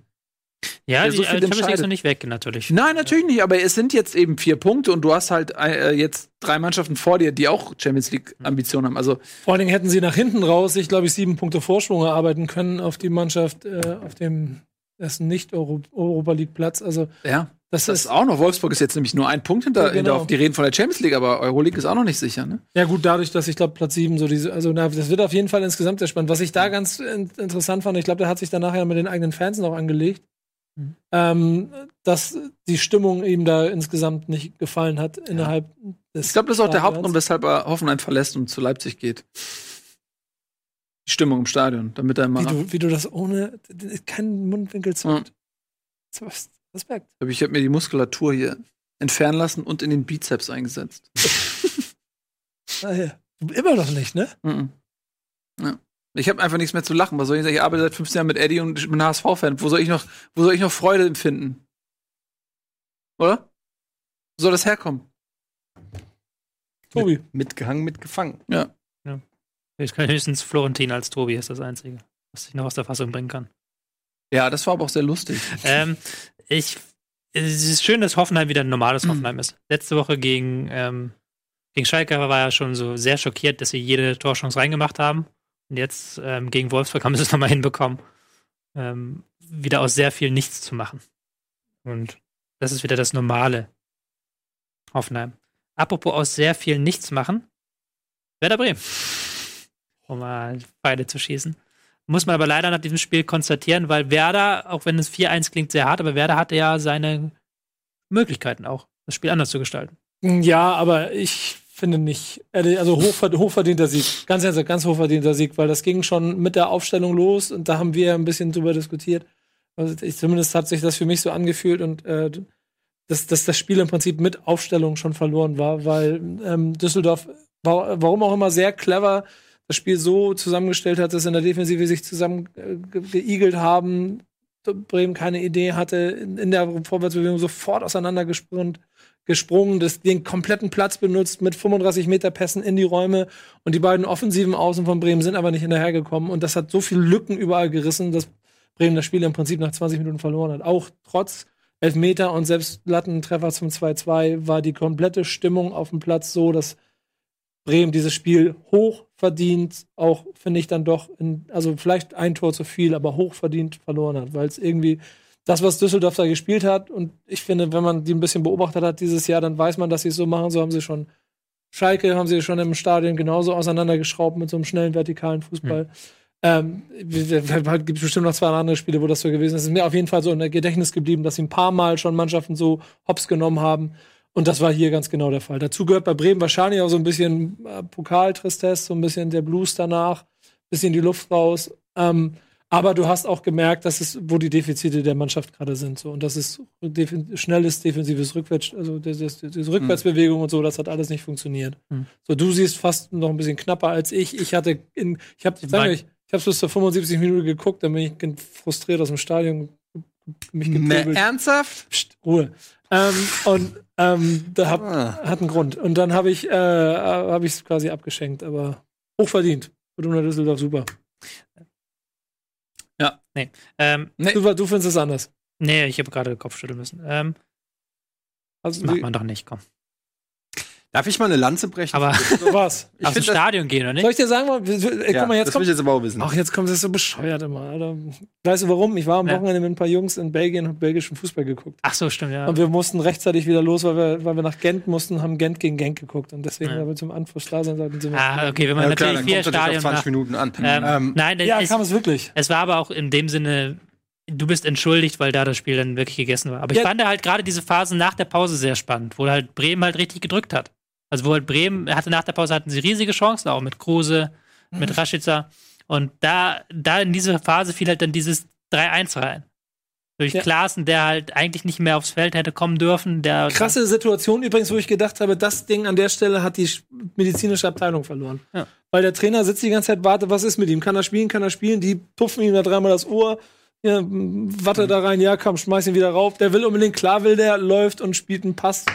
Ja, Ja, die so so viel Champions League ist noch nicht weg, natürlich. Nein, natürlich nicht, aber es sind jetzt eben vier Punkte und du hast halt äh, jetzt drei Mannschaften vor dir, die auch Champions League-Ambitionen haben. Also, Vor allen Dingen hätten sie nach hinten raus, ich glaube, ich sieben Punkte Vorsprung erarbeiten können auf die Mannschaft, äh, auf dem ersten Nicht-Europa League-Platz. Also, ja, das, das ist, auch noch. Wolfsburg ist jetzt nämlich nur ein Punkt hinter, Ja, genau. hinter auf die reden von der Champions League, aber Euroleague ist auch noch nicht sicher, ne? ja gut, dadurch, dass ich glaube, Platz sieben so diese, also na, das wird auf jeden Fall insgesamt sehr spannend. Was ich da ganz in, interessant fand, ich glaube, der hat sich dann nachher mit den eigenen Fans noch angelegt, Mhm. ähm, dass die Stimmung ihm da insgesamt nicht gefallen hat innerhalb des. Ich glaube, das ist auch der. Hauptgrund, weshalb er Hoffenheim verlässt und zu Leipzig geht. Die Stimmung im Stadion, damit er Wie mal. du, wie du das ohne keinen Mundwinkel zuckt. Respekt. Ich habe mir die Muskulatur hier entfernen lassen und in den Bizeps eingesetzt. Ah, ja. Immer noch nicht, ne? Mhm. Ja. Ich habe einfach nichts mehr zu lachen. Was soll ich sagen? Ich arbeite seit 15 Jahren mit Eddie und ich bin HSV-Fan. Wo soll ich noch, wo soll ich noch Freude empfinden? Oder? Wo soll das herkommen? Tobi. Mitgehangen, mitgefangen. Ich kann höchstens Florentin als Tobi ist das Einzige, was ich noch aus der Fassung bringen kann. Ja, das war aber auch sehr lustig. ähm, ich, es ist schön, dass Hoffenheim wieder ein normales Mhm. Hoffenheim ist. Letzte Woche gegen, ähm, gegen Schalke war er schon so sehr schockiert, dass sie jede Torchance reingemacht haben. Und jetzt ähm, gegen Wolfsburg haben sie es nochmal hinbekommen, ähm, wieder aus sehr viel Nichts zu machen. Und das ist wieder das normale Hoffenheim. Apropos aus sehr viel Nichts machen, Werder Bremen. Um mal Pfeile zu schießen. Muss man aber leider nach diesem Spiel konstatieren, weil Werder, auch wenn es 4-1 klingt sehr hart, aber Werder hatte ja seine Möglichkeiten auch, das Spiel anders zu gestalten. Ja, aber ich finde nicht. Also hochverd hochverdienter Sieg. Ganz ernsthaft, ganz hochverdienter Sieg, weil das ging schon mit der Aufstellung los und da haben wir ein bisschen drüber diskutiert. Also ich, zumindest hat sich das für mich so angefühlt und äh, dass, dass das Spiel im Prinzip mit Aufstellung schon verloren war, weil ähm, Düsseldorf, wa- warum auch immer, sehr clever das Spiel so zusammengestellt hat, dass in der Defensive sich zusammen äh, ge geigelt haben, Bremen keine Idee hatte, in, in der Vorwärtsbewegung sofort auseinandergesprungen gesprungen, das, den kompletten Platz benutzt, mit 35 Meter Pässen in die Räume. Und die beiden offensiven Außen von Bremen sind aber nicht hinterhergekommen. Und das hat so viele Lücken überall gerissen, dass Bremen das Spiel im Prinzip nach 20 Minuten verloren hat. Auch trotz Elfmeter und selbst Lattentreffer zum 2-2 war die komplette Stimmung auf dem Platz so, dass Bremen dieses Spiel hoch verdient, auch finde ich dann doch, in, also vielleicht ein Tor zu viel, aber hoch verdient verloren hat, weil es irgendwie das, was Düsseldorf da gespielt hat, und ich finde, wenn man die ein bisschen beobachtet hat dieses Jahr, dann weiß man, dass sie es so machen. So haben sie schon Schalke, haben sie schon im Stadion genauso auseinandergeschraubt mit so einem schnellen vertikalen Fußball. Mhm. Ähm, gibt bestimmt noch zwei andere Spiele, wo das so gewesen ist. Es ist mir auf jeden Fall so in der Gedächtnis geblieben, dass sie ein paar Mal schon Mannschaften so hops genommen haben. Und das war hier ganz genau der Fall. Dazu gehört bei Bremen wahrscheinlich auch so ein bisschen äh, Pokaltristesse, so ein bisschen der Blues danach, bisschen die Luft raus. Ähm, aber du hast auch gemerkt, dass es, wo die Defizite der Mannschaft gerade sind. So. Und das ist def schnelles defensives Rückwärts, also diese, Rückwärtsbewegung mhm. und so, das hat alles nicht funktioniert. Mhm. So, du siehst fast noch ein bisschen knapper als ich. Ich hatte in, ich habe, ich sag euch, ich habe bis zur 75 Minuten geguckt, dann bin ich frustriert aus dem Stadion mich gepöbelt. Ernsthaft? Psst, Ruhe. Ähm, und ähm, da hab, ah. hat einen Grund. Und dann habe ich äh, habe ich es quasi abgeschenkt, aber hochverdient. Fortuna Düsseldorf super. Nee. Ähm, nee. Du, du findest es anders. Nee, ich habe gerade Kopfschütteln müssen. Ähm, also, macht man doch nicht, komm. Darf ich mal eine Lanze brechen? Aber so was. Ich Aus dem Stadion gehen, oder nicht? Soll ich dir sagen, mal, ey, ja, mal, jetzt das kommt, will ich jetzt aber auch wissen. Ach, jetzt kommt es so bescheuert immer, Alter. Weißt du warum? Ich war am Wochenende mit ein paar Jungs in Belgien und hab belgischen Fußball geguckt. Ach so, stimmt, ja. Und wir mussten rechtzeitig wieder los, weil wir, weil wir nach Gent mussten, haben Gent gegen Gent geguckt. Und deswegen, ja. weil wir zum Anschluss da sind, sollten wir. Ah, okay, wenn man ja, natürlich klar, vier Stadien 20 nach, Minuten an. Ähm, ähm, nein, ja, es, kam es wirklich. Es war aber auch in dem Sinne du bist entschuldigt, weil da das Spiel dann wirklich gegessen war. Aber ich fand halt gerade diese Phase nach der Pause sehr spannend, wo halt Bremen halt richtig gedrückt hat. Also wo halt Bremen hatte nach der Pause hatten sie riesige Chancen, auch mit Kruse, mit mhm. Rashica. Und da, da in diese Phase fiel halt dann dieses 3-1 rein. Durch ja. Klaassen, der halt eigentlich nicht mehr aufs Feld hätte kommen dürfen. Der Krasse Situation übrigens, wo ich gedacht habe, das Ding an der Stelle hat die medizinische Abteilung verloren. Ja. Weil der Trainer sitzt die ganze Zeit, wartet, was ist mit ihm? Kann er spielen, kann er spielen? Die puffen ihm da dreimal das Ohr. Ja, Watte mhm. da rein, ja, komm, schmeiß ihn wieder rauf. Der will unbedingt, klar will der, läuft und spielt einen Pass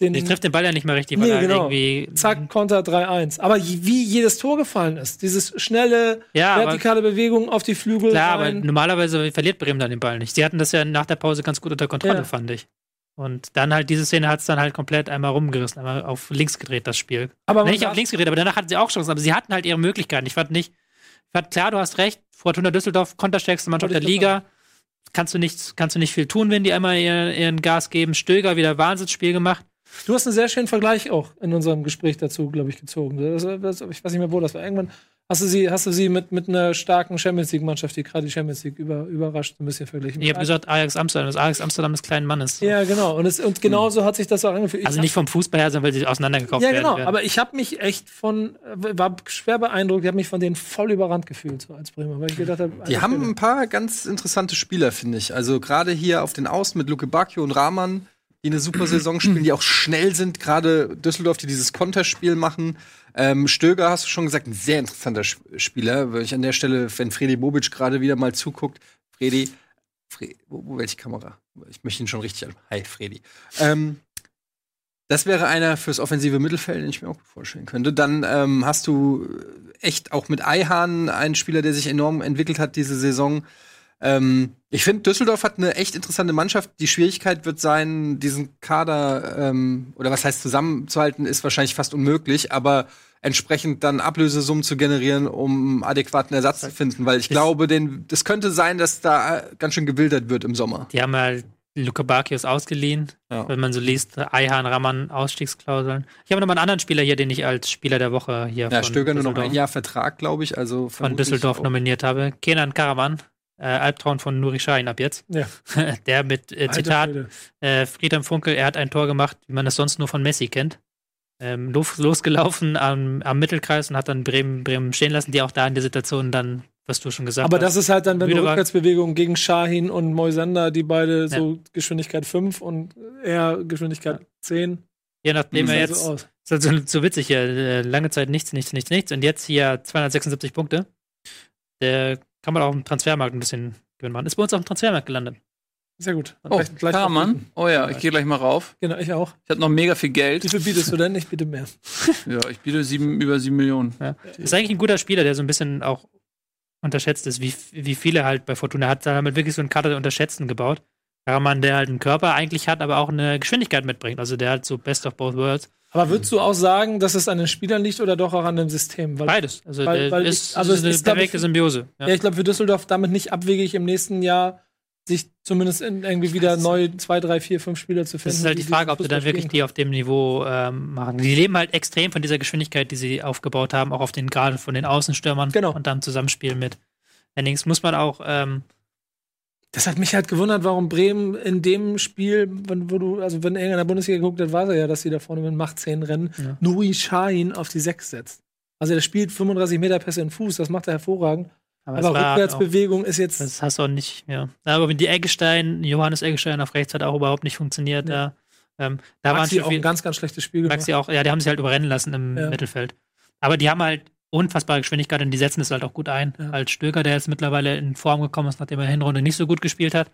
den, ich trifft den Ball ja nicht mehr richtig, weil nee, genau. irgendwie. Zack, Konter 3-1. Aber wie jedes Tor gefallen ist, dieses schnelle, ja, vertikale aber, Bewegung auf die Flügel. Klar, rein. aber normalerweise verliert Bremen dann den Ball nicht. Sie hatten das ja nach der Pause ganz gut unter Kontrolle, ja. fand ich. Und dann halt diese Szene hat es dann halt komplett einmal rumgerissen, einmal auf links gedreht, das Spiel. Aber nicht auf links gedreht, aber danach hatten sie auch Chancen, aber sie hatten halt ihre Möglichkeiten. Ich fand nicht, ich fand klar, du hast recht, Fortuna Düsseldorf, konterstärkste Mannschaft der Liga. Kannst du, nicht, kannst du nicht viel tun, wenn die einmal ihren, ihren Gas geben. Stöger wieder Wahnsinnsspiel gemacht. Du hast einen sehr schönen Vergleich auch in unserem Gespräch dazu, glaube ich, gezogen. Das, das, ich weiß nicht mehr, wo das war. Irgendwann hast du sie, hast du sie mit, mit einer starken Champions League-Mannschaft, die gerade die Champions League über, überrascht, ein bisschen verglichen. Ich habe gesagt, Ajax Amsterdam, das Ajax Amsterdam des kleinen Mannes. Ja, genau. Und, es, und genauso hm. hat sich das auch angefühlt. Also nicht vom Fußball her, sondern weil sie auseinandergekauft werden. Ja, genau. Werden. Aber ich habe mich echt von, war schwer beeindruckt, ich habe mich von denen voll überrannt gefühlt, so als Bremer, weil ich gedacht habe. Die haben ein paar ganz interessante Spieler, finde ich. Also gerade hier auf den Außen mit Luke Bacchio und Rahman die eine super Saison spielen, die auch schnell sind, gerade Düsseldorf, die dieses Konterspiel machen. Ähm, Stöger, hast du schon gesagt, ein sehr interessanter Spieler. Weil ich an der Stelle, wenn Fredi Bobic gerade wieder mal zuguckt, Fredi, Fre wo, wo, welche Kamera? Ich möchte ihn schon richtig an. Hi, Fredi. Ähm, das wäre einer fürs offensive Mittelfeld, den ich mir auch gut vorstellen könnte. Dann ähm, hast du echt auch mit Eihahn einen Spieler, der sich enorm entwickelt hat diese Saison. Ähm, ich finde, Düsseldorf hat eine echt interessante Mannschaft. Die Schwierigkeit wird sein, diesen Kader, ähm, oder was heißt zusammenzuhalten, ist wahrscheinlich fast unmöglich, aber entsprechend dann Ablösesummen zu generieren, um adäquaten Ersatz zu finden, weil ich glaube, den, das könnte sein, dass da ganz schön gewildert wird im Sommer. Die haben ja Luca Bakios ausgeliehen, ja. wenn man so liest, Eihan, Raman, Ausstiegsklauseln. Ich habe noch mal einen anderen Spieler hier, den ich als Spieler der Woche hier ja, von Stöger nur noch ein Jahr Vertrag, glaube ich, also von Düsseldorf nominiert habe. Kenan Karaman, äh, Albtraum von Nuri Sahin ab jetzt. Ja. Der mit äh, Zitat äh, Friedhelm Funkel, er hat ein Tor gemacht, wie man es sonst nur von Messi kennt. Ähm, los, losgelaufen am, am, Mittelkreis und hat dann Bremen, Bremen stehen lassen, die auch da in der Situation dann, was du schon gesagt Aber hast. Aber das ist halt dann, wenn du Rückwärtsbewegungen gegen Shahin und Moisander, die beide ja. so Geschwindigkeit 5 und er Geschwindigkeit ja. 10. Je nachdem er jetzt. So aus. ist halt so, so witzig hier. Äh, lange Zeit nichts, nichts, nichts, nichts. Und jetzt hier 276 Punkte. Der kann man auch im Transfermarkt ein bisschen Gewinn machen. Ist bei uns auf dem Transfermarkt gelandet. Sehr gut. Dann Oh, gleich- Karaman. Oh ja, ich gehe gleich mal rauf. Genau, ich auch. Ich habe noch mega viel Wie Geld. viel bietest du denn? Ich biete mehr. Ja, ich biete sieben, über sieben Millionen. Ja. Ist eigentlich ein guter Spieler, der so ein bisschen auch unterschätzt ist, wie, wie viele halt bei Fortuna hat damit wirklich so einen Kader der Unterschätzten gebaut. Karaman, der halt einen Körper eigentlich hat, aber auch eine Geschwindigkeit mitbringt. Also der hat so Best of both worlds. Aber würdest du auch sagen, dass es an den Spielern liegt oder doch auch an dem System? Weil, Beides. Also Weil- weil ist, ich- also ist eine ist, perfekte Symbiose. Ja. ja, ich glaube, für Düsseldorf damit nicht abwegig im nächsten Jahr sich zumindest in, irgendwie wieder neu zwei, drei, vier, fünf Spieler zu finden. Das ist halt die Frage, ob sie dann wirklich die auf dem Niveau ähm, machen. Die leben halt extrem von dieser Geschwindigkeit, die sie aufgebaut haben, auch auf den gerade von den Außenstürmern Genau. und dann Zusammenspiel mit. Allerdings muss man auch ähm, Das hat mich halt gewundert, warum Bremen in dem Spiel, wenn, wo du, also wenn er in der Bundesliga geguckt hat, weiß er ja, dass sie da vorne mit Macht 10 rennen, Ja. Nuri Sahin auf die 6 setzt. Also der spielt 35 Meter Pässe in Fuß, das macht er hervorragend. aber, Aber war auch, Rückwärtsbewegung ist jetzt. das hast du auch nicht, ja. Aber mit die Eggestein, Johannes Eggestein auf rechts hat auch überhaupt nicht funktioniert. Ja. Ähm, da waren Maxi schon auch ein viel, ganz, ganz schlechtes Spiel gemacht. Maxi auch, ja, die haben sich halt überrennen lassen im Ja. Mittelfeld. Aber die haben halt unfassbare Geschwindigkeit und die setzen es halt auch gut ein. Ja. Als Stöger, der jetzt mittlerweile in Form gekommen ist, nachdem er Hinrunde nicht so gut gespielt hat,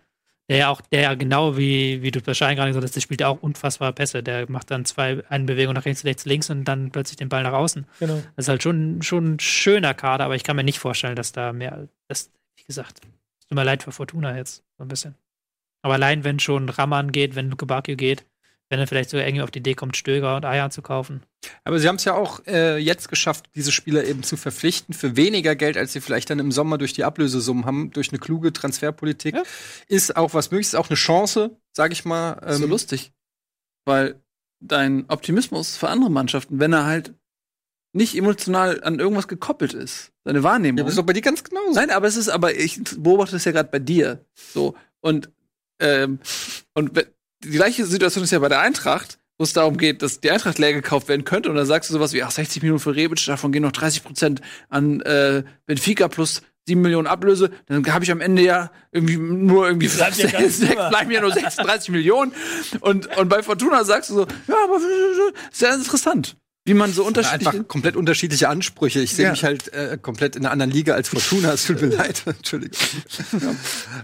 der ja auch, der ja genau wie, wie du wahrscheinlich gerade gesagt hast, der spielt ja auch unfassbare Pässe. Der macht dann zwei, eine Bewegung nach rechts, rechts, links und dann plötzlich den Ball nach außen. Genau. Das ist halt schon, schon ein schöner Kader, aber ich kann mir nicht vorstellen, dass da mehr, das, wie gesagt, es tut mir leid für Fortuna jetzt, so ein bisschen. Aber allein, wenn schon Raman geht, wenn Luke Bakio geht, wenn er vielleicht sogar irgendwie auf die Idee kommt, Stöger und Eier zu kaufen. Aber sie haben es ja auch äh, jetzt geschafft, diese Spieler eben zu verpflichten für weniger Geld, als sie vielleicht dann im Sommer durch die Ablösesummen haben, durch eine kluge Transferpolitik. Ja. Ist auch was möglich, ist auch eine Chance, sag ich mal. Das ist so Ähm, lustig. Weil dein Optimismus für andere Mannschaften, wenn er halt nicht emotional an irgendwas gekoppelt ist, seine Wahrnehmung. ja, aber ist doch bei dir ganz genauso. Nein, aber es ist, aber ich beobachte das ja gerade bei dir. So. Und, ähm, und die gleiche Situation ist ja bei der Eintracht, wo es darum geht, dass die Eintracht leer gekauft werden könnte. Und dann sagst du sowas wie, ach, 60 Millionen für Rebic, davon gehen noch 30 Prozent an äh, Benfica plus 7 Millionen Ablöse. Dann habe ich am Ende ja irgendwie nur irgendwie Bleibt ja ganz sechs- über. bleiben ja nur 36 Millionen. Und, und bei Fortuna sagst du so, ja, aber sehr interessant. Wie man so unterschiedlich. Einfach komplett unterschiedliche Ansprüche. Ich sehe Ja. mich halt äh, komplett in einer anderen Liga als Fortuna. Es tut mir leid. Entschuldigung.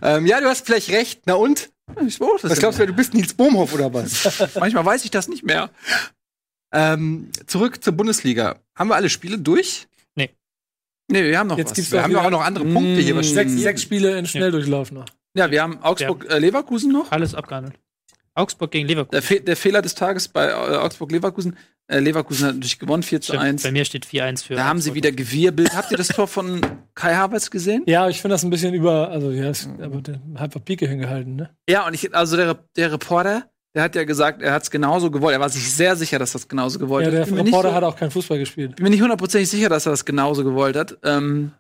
Ja. Ähm, ja, du hast vielleicht recht. Na und? Ich das Was ja glaubst du, du bist Nils Bohmhoff oder was? Manchmal weiß ich das nicht mehr. ähm, zurück zur Bundesliga. Haben wir alle Spiele durch? Nee, wir haben noch Jetzt was. gibt's Wir haben ja auch noch andere Punkte hier. Mm. sechs, hier? sechs Spiele in Schnelldurchlauf noch. Ja, wir haben Augsburg-Leverkusen noch. Alles abgehandelt. Augsburg gegen Der, Leverkusen. Fe der Fehler des Tages bei äh, Augsburg-Leverkusen. Äh, Leverkusen hat natürlich gewonnen, 4 zu Stimmt, 1. Bei mir steht 4-1 für. Da haben sie Augsburg. wieder gewirbelt. Habt ihr das Tor von Kai Havertz gesehen? Ja, ich finde das ein bisschen über, also ja, ist, aber der hat einfach Pike hingehalten, ne? Ja, und ich, also der, der Reporter, der hat ja gesagt, er hat es genauso gewollt. Er war sich sehr sicher, dass er es genauso gewollt Ja, hat. der bin mir nicht Reporter so- hat auch keinen Fußball gespielt. bin mir nicht hundertprozentig sicher, dass er das genauso gewollt hat. Ähm,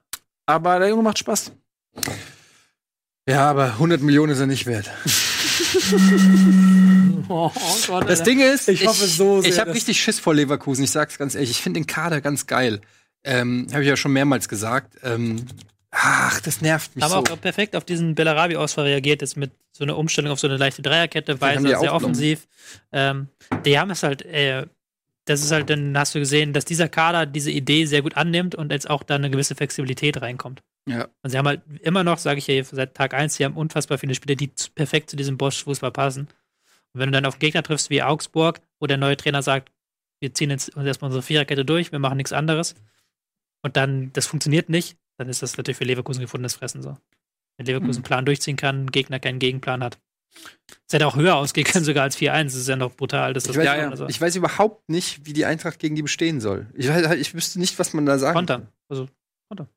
aber der Junge macht Spaß. Ja, aber 100 Millionen ist er nicht wert. Oh, Gott, Das Ding ist, Ich hoffe so sehr, Ich habe richtig Schiss vor Leverkusen. Ich sag's ganz ehrlich. Ich finde den Kader ganz geil. Ähm, habe ich ja schon mehrmals gesagt. Ähm, ach, das nervt mich haben so. auch perfekt auf diesen Bellarabi-Ausfall reagiert, jetzt mit so einer Umstellung auf so eine leichte Dreierkette, Weiser sehr offensiv. Ähm, die haben es halt, äh, das ist halt, dann hast du gesehen, dass dieser Kader diese Idee sehr gut annimmt und jetzt auch da eine gewisse Flexibilität reinkommt. Ja. Und sie haben halt immer noch, sage ich ja seit Tag 1, sie haben unfassbar viele Spieler, die perfekt zu diesem Bosch-Fußball passen. Und wenn du dann auf einen Gegner triffst wie Augsburg, wo der neue Trainer sagt, wir ziehen jetzt erstmal unsere Viererkette durch, wir machen nichts anderes, und dann das funktioniert nicht, dann ist das natürlich für Leverkusen gefundenes Fressen so. Wenn Leverkusen einen Plan durchziehen kann, Gegner keinen Gegenplan hat. Es hätte auch höher ausgehen können, sogar als 4-1. Das ist ja noch brutal. Dass das Ich weiß, Ja, ja. Also, ich weiß überhaupt nicht, wie die Eintracht gegen die bestehen soll. Ich, weiß, ich wüsste nicht, was man da sagen Kontern. Also, Kontern.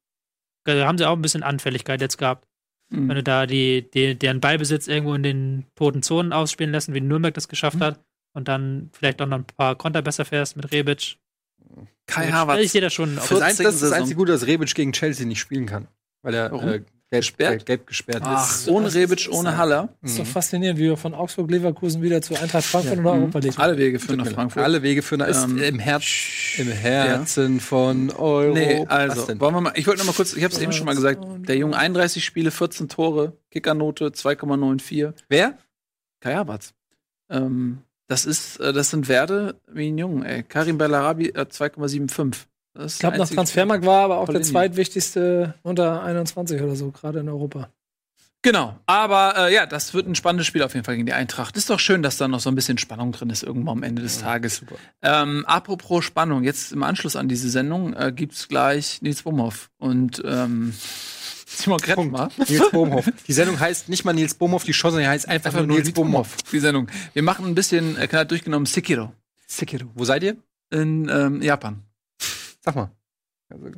Da haben sie auch ein bisschen Anfälligkeit jetzt gehabt. Mhm. Wenn du da die, die, deren Ballbesitz irgendwo in den toten Zonen ausspielen lassen, wie Nürnberg das geschafft hat, und dann vielleicht auch noch ein paar Konter besser fährst mit Rebic. Kai Ich Havertz. sehe das schon. Das, das ist das 14. einzige Gute, dass Rebic gegen Chelsea nicht spielen kann. Weil er Warum? äh, gelb, Gesperrt? gelb gesperrt Ach, ist. ohne Rebic, ohne Haller. Das ist doch Mhm. faszinierend, wie wir von Augsburg Leverkusen wieder zu Eintracht Frankfurt oder Mhm. Europa League. Alle Wege führen nach. Frankfurt. Alle Wege führen nach ist Ähm, im, Herz, im Herzen von Euro. Nee, Was also, denn? wollen wir mal, ich wollte noch mal kurz, ich habe es eben schon mal gesagt, der Junge 31 Spiele, 14 Tore, Kickernote 2,94. Wer? Kai Havertz. Ähm, das ist, äh, das sind Werte wie ein Jungen, ey. Karim Bellarabi äh, 2,75. Ich glaube, nach Transfermarkt war aber auch der zweitwichtigste unter 21 oder so, gerade in Europa. Genau, aber äh, ja, das wird ein spannendes Spiel auf jeden Fall gegen die Eintracht. Ist doch schön, dass da noch so ein bisschen Spannung drin ist irgendwo am Ende des Tages. Ähm, apropos Spannung, jetzt im Anschluss an diese Sendung äh, gibt's gleich Nils Bumhoff und ähm, Simon Kretschmer. Nils Bohmhoff. Die Sendung heißt nicht mal Nils Bohmhoff, die Show, sondern die heißt einfach, Einfach nur Nils Bohmhoff. Die Sendung. Wir machen ein bisschen äh, knallt durchgenommen Sekiro Sekiro. Wo seid ihr? in ähm, Japan. Sag mal.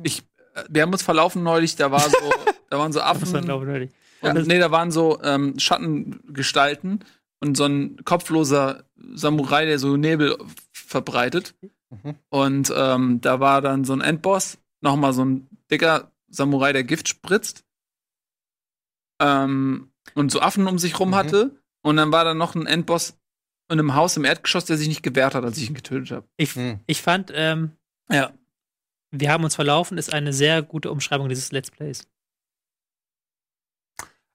Ich, äh, wir haben uns verlaufen neulich, da war so, da waren so Affen. ich, Und, nee, da waren so ähm, Schattengestalten und so ein kopfloser Samurai, der so Nebel verbreitet. Mhm. Und ähm, da war dann so ein Endboss, nochmal so ein dicker Samurai, der Gift spritzt. Ähm, und so Affen um sich rum Mhm. hatte. Und dann war da noch ein Endboss in einem Haus im Erdgeschoss, der sich nicht gewehrt hat, als ich ihn getötet habe. Ich, Hm. ich fand, ähm, Ja. Wir haben uns verlaufen, ist eine sehr gute Umschreibung dieses Let's Plays.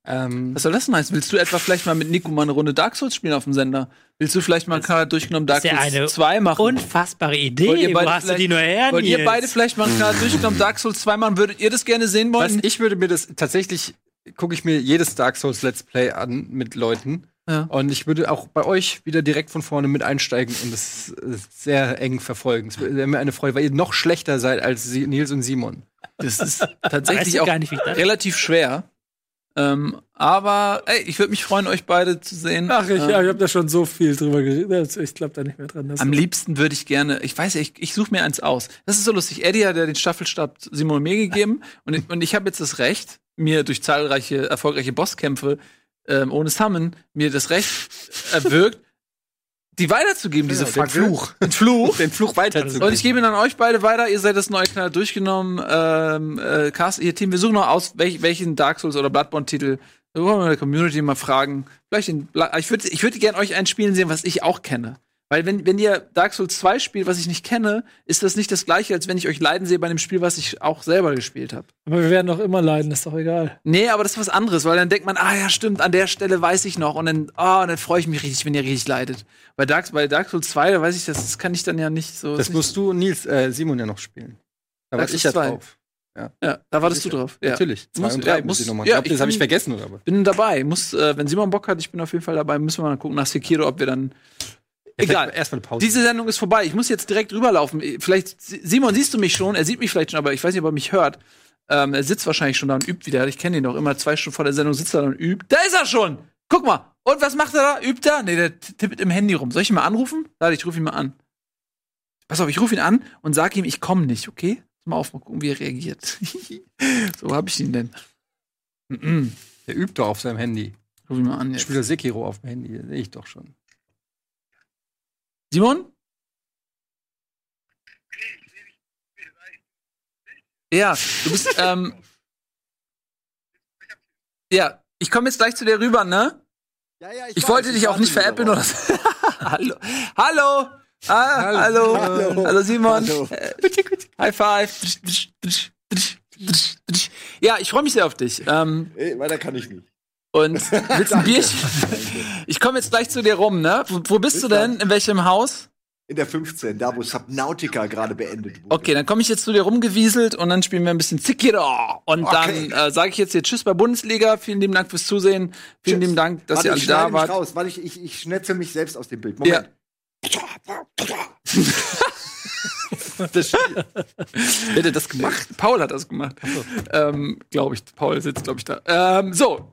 Ähm, Was soll das denn heißen? Willst du etwa vielleicht mal mit Nico mal eine Runde Dark Souls spielen auf dem Sender? Willst du vielleicht mal Kanal durchgenommen Dark ja Souls eine 2 machen? Unfassbare Wollt Idee. ihr Wo beide hast du die vielleicht- nur her, Wollt ihr beide vielleicht mal Kanal durchgenommen Dark Souls 2 machen? Würdet ihr das gerne sehen was, wollen? ich würde mir das tatsächlich gucke ich mir jedes Dark Souls Let's Play an mit Leuten. Ja. Und ich würde auch bei euch wieder direkt von vorne mit einsteigen und das äh, sehr eng verfolgen. Es wäre mir eine Freude, weil ihr noch schlechter seid als Nils und Simon. Das ist tatsächlich auch nicht, relativ schwer. Ähm, aber ey, ich würde mich freuen, euch beide zu sehen. Ach, ich, Ähm, ja, ich habe da schon so viel drüber geredet. Ich glaube da nicht mehr dran. Am liebsten würde ich gerne, ich weiß ja, ich, ich suche mir eins aus. Das ist so lustig. Eddie hat ja den Staffelstab Simon und mir gegeben und, und ich habe jetzt das Recht, mir durch zahlreiche erfolgreiche Bosskämpfe ähm, ohne Summon, mir das Recht erwirkt, die weiterzugeben, diese den Fackel. Fluch. Den Fluch. Den Fluch weiterzugeben. Und ich gebe ihn an euch beide weiter. Ihr seid das neue Kanal durchgenommen. Ähm, äh, Cast, ihr Team, wir suchen noch aus, welch, welchen Dark Souls oder Bloodborne-Titel. Wir wollen mal in der Community mal fragen. Vielleicht den, ich würde ich würd gerne euch ein Spielen sehen, was ich auch kenne. Weil wenn, wenn ihr Dark Souls 2 spielt, was ich nicht kenne, ist das nicht das gleiche, als wenn ich euch leiden sehe bei einem Spiel, was ich auch selber gespielt habe. Aber wir werden doch immer leiden, ist doch egal. Nee, aber das ist was anderes, weil dann denkt man, ah ja, stimmt, an der Stelle weiß ich noch und dann, ah, und dann freue ich mich richtig, wenn ihr richtig leidet. Bei Dark, bei Dark Souls 2, da weiß ich, das, das kann ich dann ja nicht so. das musst du und Nils, äh, Simon ja noch spielen. Da war ich ja drauf. ja, da wartest du drauf. Ja. Natürlich. Zwei Muss- und drei ja, muss ich muss- noch machen. ja, Glaubt ihr, das habe ich vergessen oder was? bin dabei. Muss, äh, wenn Simon Bock hat, ich bin auf jeden Fall dabei. Müssen wir mal gucken nach Sekiro, ob wir dann. Egal. Erstmal eine Pause. Diese Sendung ist vorbei. Ich muss jetzt direkt rüberlaufen. Vielleicht, Simon, siehst du mich schon? Er sieht mich vielleicht schon, aber ich weiß nicht, ob er mich hört. Ähm, er sitzt wahrscheinlich schon da und übt wieder. Ich kenne ihn doch immer. Zwei Stunden vor der Sendung sitzt er da und übt. Da ist er schon! Guck mal. Und was macht er da? Übt er? Nee, der tippt im Handy rum. Soll ich ihn mal anrufen? Warte, ich rufe ihn mal an. Pass auf, ich rufe ihn an und sage ihm, ich komme nicht, okay? Mal auf, mal gucken, wie er reagiert. so hab ich ihn denn. Mhm. Der übt doch auf seinem Handy. Ruf ihn mal an Ich jetzt. spiele Sekiro auf dem Handy, sehe ich doch schon. Simon? Ja, du bist, ähm. Ja, ich komme jetzt gleich zu dir rüber, ne? Ja, ja, Ich wollte dich auch nicht veräppeln oder so. Hallo. Hallo. Ah, hallo. Hallo. Hallo. Simon. Hallo. Äh, High five. Ja, ich freue mich sehr auf dich. Ähm, Ey, weiter kann ich nicht. Und willst ein Bierchen? Ich komme jetzt gleich zu dir rum, ne? Wo, wo bist Bis du denn? In welchem Haus? In der 15, da wo Subnautica gerade beendet wurde. Okay, dann komme ich jetzt zu dir rumgewieselt und dann spielen wir ein bisschen Sekiro. Und Okay. dann äh, sage ich jetzt hier Tschüss bei Bundesliga. Vielen lieben Dank fürs Zusehen. Vielen lieben Dank, dass Warte, ihr alle da wart. raus. Warte, ich, ich, ich schnetze mich selbst aus dem Bild. Moment. Das Wer hat das gemacht? Paul hat das gemacht. Ähm, glaube ich. Paul sitzt, glaube ich, da. Ähm, so.